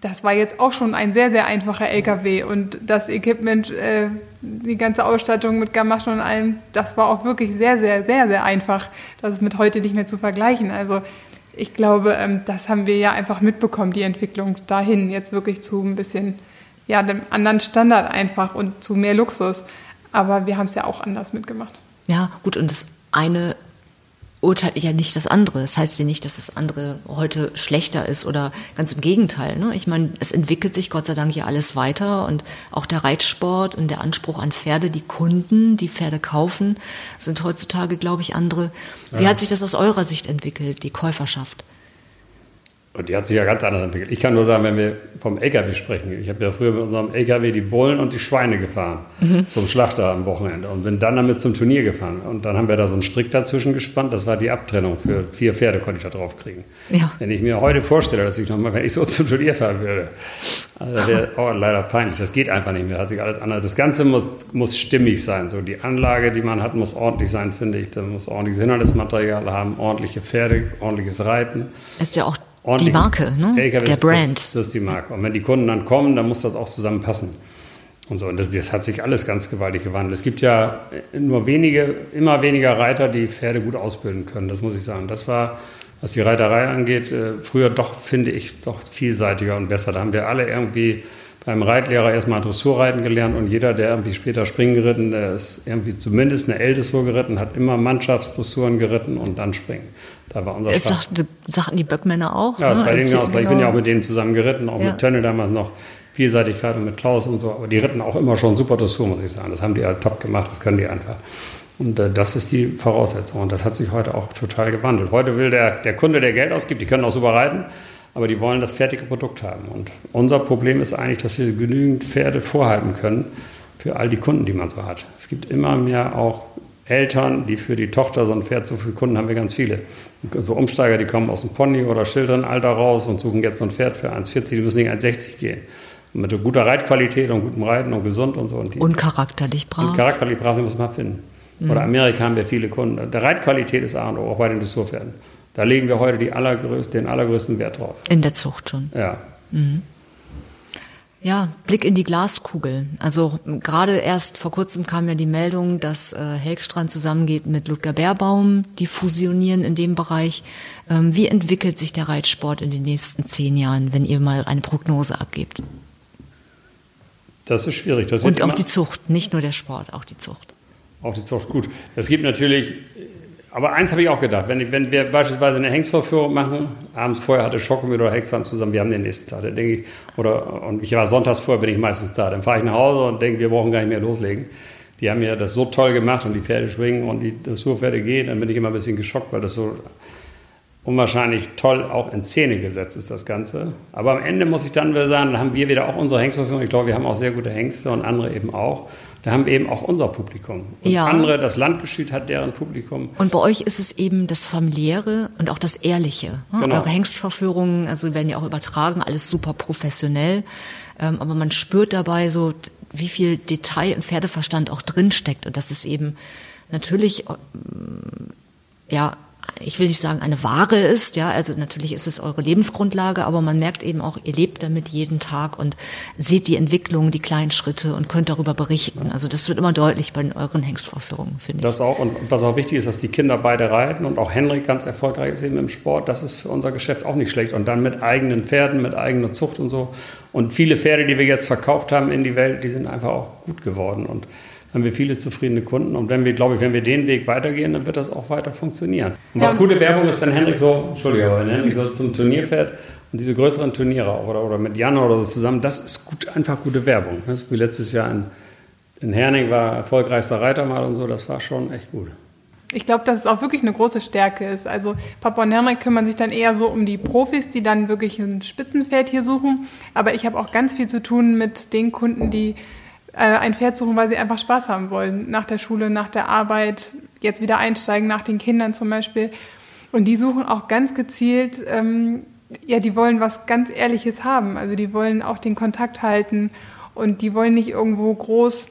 das war jetzt auch schon ein sehr, sehr einfacher LKW und das Equipment, äh, die ganze Ausstattung mit Gamaschen und allem, das war auch wirklich sehr, sehr, sehr, sehr einfach. Das ist mit heute nicht mehr zu vergleichen. Also ich glaube, ähm, das haben wir ja einfach mitbekommen, die Entwicklung dahin, jetzt wirklich zu ein bisschen, ja, dem anderen Standard einfach und zu mehr Luxus. Aber wir haben es ja auch anders mitgemacht. Ja, gut, und das eine urteilt ja nicht das andere. Das heißt ja nicht, dass das andere heute schlechter ist oder ganz im Gegenteil. Ne? Ich meine, es entwickelt sich Gott sei Dank ja alles weiter und auch der Reitsport und der Anspruch an Pferde, die Kunden, die Pferde kaufen, sind heutzutage, glaube ich, andere. Wie ja. hat sich das aus eurer Sicht entwickelt, die Käuferschaft? Und die hat sich ja ganz anders entwickelt. Ich kann nur sagen, wenn wir vom LKW sprechen, ich habe ja früher mit unserem LKW die Bullen und die Schweine gefahren mhm. zum Schlachter am Wochenende und bin dann damit zum Turnier gefahren. Und dann haben wir da so einen Strick dazwischen gespannt. Das war die Abtrennung für vier Pferde, konnte ich da drauf kriegen. Ja. Wenn ich mir heute vorstelle, dass ich nochmal, wenn ich so zum Turnier fahren würde, also wäre oh, leider peinlich. Das geht einfach nicht mehr. Hat sich alles anders. Das Ganze muss, muss stimmig sein. So die Anlage, die man hat, muss ordentlich sein, finde ich. Da muss ordentliches Hindernismaterial haben, ordentliche Pferde, ordentliches Reiten. Ist ja auch die Marke, ne? LKWs, der Brand. Das, das, ist die Marke. Und wenn die Kunden dann kommen, dann muss das auch zusammenpassen. Und so. Und das, das, hat sich alles ganz gewaltig gewandelt. Es gibt ja nur wenige, immer weniger Reiter, die Pferde gut ausbilden können. Das muss ich sagen. Das war, was die Reiterei angeht, äh, früher doch, finde ich, doch vielseitiger und besser. Da haben wir alle irgendwie beim Reitlehrer erstmal Dressurreiten gelernt und jeder, der irgendwie später Springen geritten, der ist irgendwie zumindest eine L-Dressur geritten, hat immer Mannschaftsdressuren geritten und dann Springen. Da war unser sagte, sagten die Böckmänner auch. Ja, ne? bei denen. Genau. Ich bin ja auch mit denen zusammen geritten, auch ja. mit Tönne damals noch. Vielseitigkeit und mit Klaus und so. Aber die ritten auch immer schon super Dressur, muss ich sagen. Das haben die halt top gemacht, das können die einfach. Und äh, das ist die Voraussetzung. Und das hat sich heute auch total gewandelt. Heute will der, der Kunde, der Geld ausgibt, die können auch super reiten, aber die wollen das fertige Produkt haben. Und unser Problem ist eigentlich, dass wir genügend Pferde vorhalten können für all die Kunden, die man so hat. Es gibt immer mehr auch Eltern, die für die Tochter so ein Pferd, so viele Kunden haben wir ganz viele. So Umsteiger, die kommen aus dem Pony- oder Schildernalter raus und suchen jetzt so ein Pferd für 1,40, die müssen nicht 1,60 gehen. Mit guter Reitqualität und gutem Reiten und gesund und so. Und, die, und charakterlich brav. Und charakterlich brav, die muss man finden. Mhm. Oder Amerika haben wir viele Kunden. Der Reitqualität ist A und O, auch bei den Dressurpferden. Da legen wir heute allergrößten, den allergrößten Wert drauf. In der Zucht schon. Ja. Mhm. Ja, Blick in die Glaskugel. Also gerade erst vor kurzem kam ja die Meldung, dass äh, Helgstrand zusammengeht mit Ludger Bärbaum, die fusionieren in dem Bereich. Ähm, wie entwickelt sich der Reitsport in den nächsten zehn Jahren, wenn ihr mal eine Prognose abgebt? Das ist schwierig. Das Und auch die Zucht, nicht nur der Sport, auch die Zucht. Auch die Zucht, gut. Es gibt natürlich aber eins habe ich auch gedacht, wenn, wenn wir beispielsweise eine Hengstvorführung machen, abends vorher hatte Schocke oder Hexan zusammen, wir haben den nächsten Tag, dann denke ich, oder, und ich war sonntags vorher, bin ich meistens da, dann fahre ich nach Hause und denke, wir brauchen gar nicht mehr loslegen. Die haben ja das so toll gemacht und die Pferde schwingen und die Dressurpferde gehen, dann bin ich immer ein bisschen geschockt, weil das so unwahrscheinlich toll auch in Szene gesetzt ist, das Ganze. Aber am Ende muss ich dann wieder sagen, da haben wir wieder auch unsere Hengstverfügung. Ich glaube, wir haben auch sehr gute Hengste und andere eben auch. Da haben wir eben auch unser Publikum. Und Ja. andere, das Landgeschüt hat deren Publikum. Und bei euch ist es eben das familiäre und auch das ehrliche. ne? Genau. Eure Hengstverführungen, also werden ja auch übertragen, alles super professionell. Ähm, aber man spürt dabei so, wie viel Detail und Pferdeverstand auch drinsteckt. Und das ist eben natürlich, ähm, ja, ich will nicht sagen, eine Ware ist, ja, also natürlich ist es eure Lebensgrundlage, aber man merkt eben auch, ihr lebt damit jeden Tag und seht die Entwicklung, die kleinen Schritte und könnt darüber berichten. Also das wird immer deutlich bei euren Hengstvorführungen, finde ich. Das auch. Und was auch wichtig ist, dass die Kinder beide reiten und auch Henrik ganz erfolgreich ist eben im Sport. Das ist für unser Geschäft auch nicht schlecht. Und dann mit eigenen Pferden, mit eigener Zucht und so. Und viele Pferde, die wir jetzt verkauft haben in die Welt, die sind einfach auch gut geworden. Und haben wir viele zufriedene Kunden. Und wenn wir, glaube ich, wenn wir den Weg weitergehen, dann wird das auch weiter funktionieren. Und was Ja. gute Werbung ist, wenn Henrik so, Entschuldigung, wenn Henrik so zum Turnier fährt und diese größeren Turniere auch, oder, oder mit Jan oder so zusammen, das ist gut, einfach gute Werbung. Ist wie letztes Jahr in, in Herning war erfolgreichster Reiter mal und so, das war schon echt gut. Ich glaube, dass es auch wirklich eine große Stärke ist. Also Papa und Henrik kümmern sich dann eher so um die Profis, die dann wirklich ein Spitzenpferd hier suchen. Aber ich habe auch ganz viel zu tun mit den Kunden, die ein Pferd suchen, weil sie einfach Spaß haben wollen. Nach der Schule, nach der Arbeit, jetzt wieder einsteigen, nach den Kindern zum Beispiel. Und die suchen auch ganz gezielt, ähm, ja, die wollen was ganz Ehrliches haben. Also die wollen auch den Kontakt halten und die wollen nicht irgendwo groß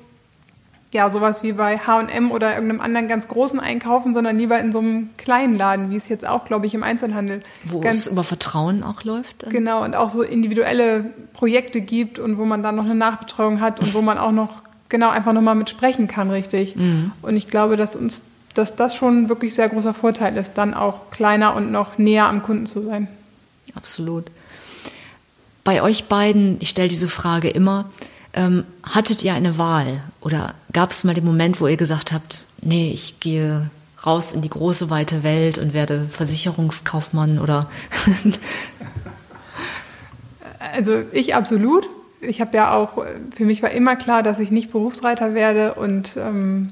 ja, sowas wie bei H&M oder irgendeinem anderen ganz großen einkaufen, sondern lieber in so einem kleinen Laden, wie es jetzt auch, glaube ich, im Einzelhandel Wo ganz es über Vertrauen auch läuft. dann? genau und auch so individuelle Projekte gibt und wo man dann noch eine Nachbetreuung hat und wo man auch noch genau einfach noch mal mit sprechen kann, richtig. Und ich glaube, dass uns dass das schon ein wirklich sehr großer Vorteil ist, dann auch kleiner und noch näher am Kunden zu sein. Absolut. Bei euch beiden, ich stelle diese Frage immer, ähm, hattet ihr eine Wahl oder gab es mal den Moment, wo ihr gesagt habt, nee, ich gehe raus in die große weite Welt und werde Versicherungskaufmann oder Also ich absolut. Ich habe ja auch, für mich war immer klar, dass ich nicht Berufsreiter werde und ähm,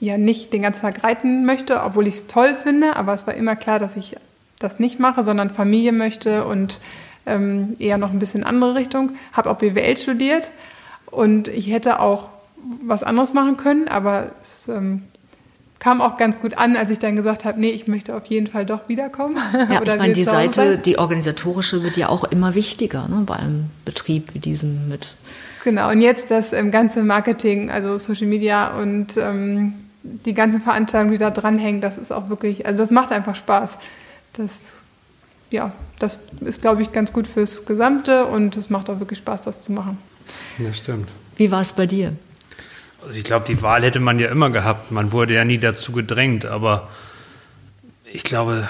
ja nicht den ganzen Tag reiten möchte, obwohl ich es toll finde. Aber es war immer klar, dass ich das nicht mache, sondern Familie möchte und ähm, eher noch ein bisschen andere Richtung. Habe auch BWL studiert und ich hätte auch was anderes machen können, aber es ähm, kam auch ganz gut an, als ich dann gesagt habe, nee, ich möchte auf jeden Fall doch wiederkommen. ja, ich meine, die Seite, sein. die organisatorische wird ja auch immer wichtiger ne, bei einem Betrieb wie diesem mit. Genau, und jetzt das ähm, ganze Marketing, also Social Media und ähm, die ganzen Veranstaltungen, die da dranhängen, das ist auch wirklich, also das macht einfach Spaß. Das, ja, das ist, glaube ich, ganz gut fürs Gesamte und es macht auch wirklich Spaß, das zu machen. Das stimmt. Wie war es bei dir? Also ich glaube, die Wahl hätte man ja immer gehabt. Man wurde ja nie dazu gedrängt, aber ich glaube,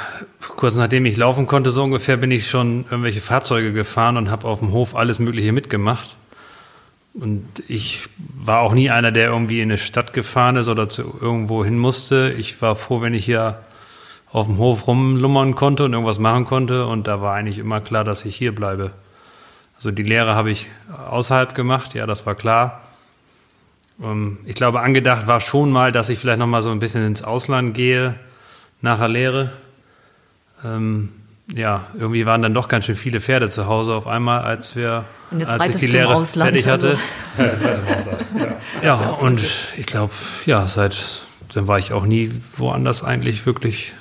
kurz nachdem ich laufen konnte, so ungefähr, bin ich schon irgendwelche Fahrzeuge gefahren und habe auf dem Hof alles Mögliche mitgemacht. Und ich war auch nie einer, der irgendwie in eine Stadt gefahren ist oder zu irgendwo hin musste. Ich war froh, wenn ich hier auf dem Hof rumlummern konnte und irgendwas machen konnte. Und da war eigentlich immer klar, dass ich hier bleibe. Also die Lehre habe ich außerhalb gemacht, ja, das war klar. Ähm, Ich glaube, angedacht war schon mal, dass ich vielleicht noch mal so ein bisschen ins Ausland gehe nach der Lehre. Ähm, ja, irgendwie waren dann doch ganz schön viele Pferde zu Hause auf einmal, als wir Und jetzt als ich reitest die Lehre Ausland, fertig hatte. Ja. Ja, und ich glaube, ja, seit dann war ich auch nie woanders eigentlich wirklich.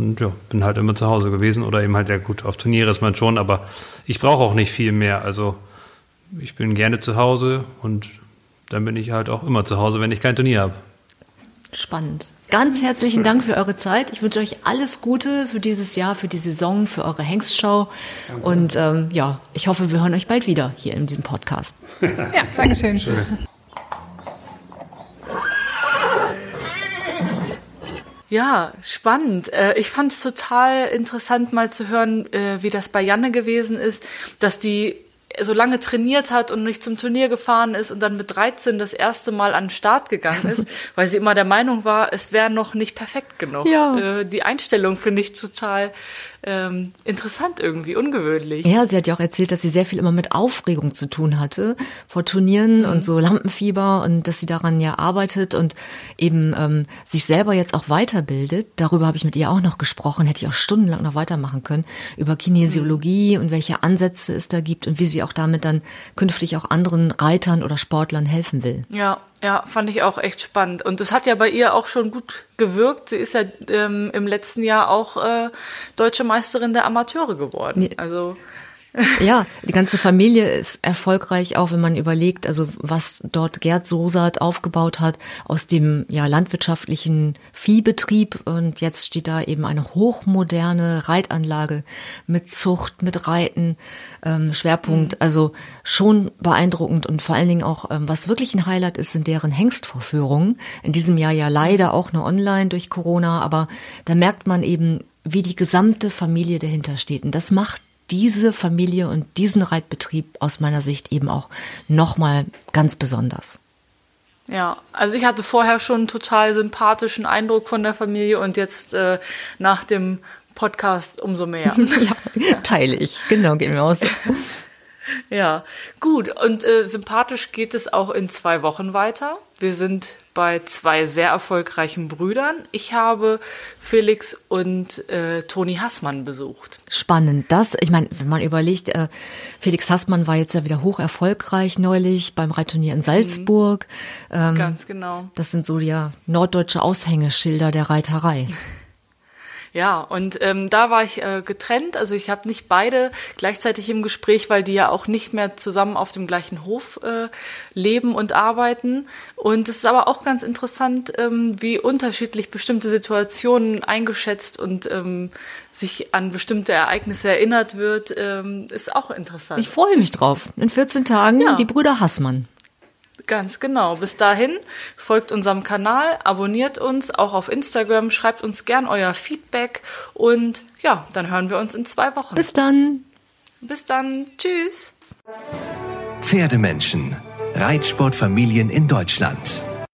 Und ja, bin halt immer zu Hause gewesen oder eben halt, ja gut, auf Turniere ist man schon, aber ich brauche auch nicht viel mehr. Also ich bin gerne zu Hause und dann bin ich halt auch immer zu Hause, wenn ich kein Turnier habe. Spannend. Ganz herzlichen Dank für eure Zeit. Ich wünsche euch alles Gute für dieses Jahr, für die Saison, für eure Hengstschau. Und ähm, ja, ich hoffe, wir hören euch bald wieder hier in diesem Podcast. Ja, Dankeschön. Ja, spannend. Äh, Ich fand es total interessant, mal zu hören, äh, wie das bei Janne gewesen ist, dass die so lange trainiert hat und nicht zum Turnier gefahren ist und dann mit 13 das erste Mal an den Start gegangen ist, weil sie immer der Meinung war, es wäre noch nicht perfekt genug. Ja. Äh, Die Einstellung finde ich total ähm, interessant irgendwie, ungewöhnlich. Ja, sie hat ja auch erzählt, dass sie sehr viel immer mit Aufregung zu tun hatte vor Turnieren mhm. und so Lampenfieber und dass sie daran ja arbeitet und eben ähm, sich selber jetzt auch weiterbildet. Darüber habe ich mit ihr auch noch gesprochen, hätte ich auch stundenlang noch weitermachen können, über Kinesiologie mhm. und welche Ansätze es da gibt und wie sie auch damit dann künftig auch anderen Reitern oder Sportlern helfen will. Ja, ja, fand ich auch echt spannend. Und das hat ja bei ihr auch schon gut gewirkt. Sie ist ja ähm, im letzten Jahr auch äh, deutsche Meisterin der Amateure geworden. Also ja, die ganze Familie ist erfolgreich, auch wenn man überlegt, also was dort Gerd Sosat aufgebaut hat aus dem ja landwirtschaftlichen Viehbetrieb und jetzt steht da eben eine hochmoderne Reitanlage mit Zucht, mit Reiten, ähm, Schwerpunkt, mhm. also schon beeindruckend und vor allen Dingen auch, ähm, was wirklich ein Highlight ist, sind deren Hengstvorführungen. In diesem Jahr ja leider auch nur online durch Corona, aber da merkt man eben, wie die gesamte Familie dahinter steht. Und das macht diese Familie und diesen Reitbetrieb aus meiner Sicht eben auch nochmal ganz besonders. Ja, also ich hatte vorher schon einen total sympathischen Eindruck von der Familie und jetzt äh, nach dem Podcast umso mehr. ja, teile ich. Genau, geht mir aus. Ja, gut. Und äh, sympathisch geht es auch in zwei Wochen weiter. Wir sind bei zwei sehr erfolgreichen Brüdern. Ich habe Felix und äh, Toni Hassmann besucht. Spannend. Das, ich meine, wenn man überlegt, äh, Felix Hassmann war jetzt ja wieder hoch erfolgreich neulich beim Reitturnier in Salzburg. Mhm. Ähm, Ganz genau. Das sind so ja norddeutsche Aushängeschilder der Reiterei. Ja, und ähm, da war ich äh, getrennt. Also ich habe nicht beide gleichzeitig im Gespräch, weil die ja auch nicht mehr zusammen auf dem gleichen Hof äh, leben und arbeiten. Und es ist aber auch ganz interessant, ähm, wie unterschiedlich bestimmte Situationen eingeschätzt und ähm, sich an bestimmte Ereignisse erinnert wird, ähm, ist auch interessant. Ich freue mich drauf. In 14 Tagen ja. die Brüder Hassmann. Ganz genau. Bis dahin folgt unserem Kanal, abonniert uns auch auf Instagram, schreibt uns gern euer Feedback und ja, dann hören wir uns in zwei Wochen. Bis dann. Bis dann. Tschüss. Pferdemenschen. Reitsportfamilien in Deutschland.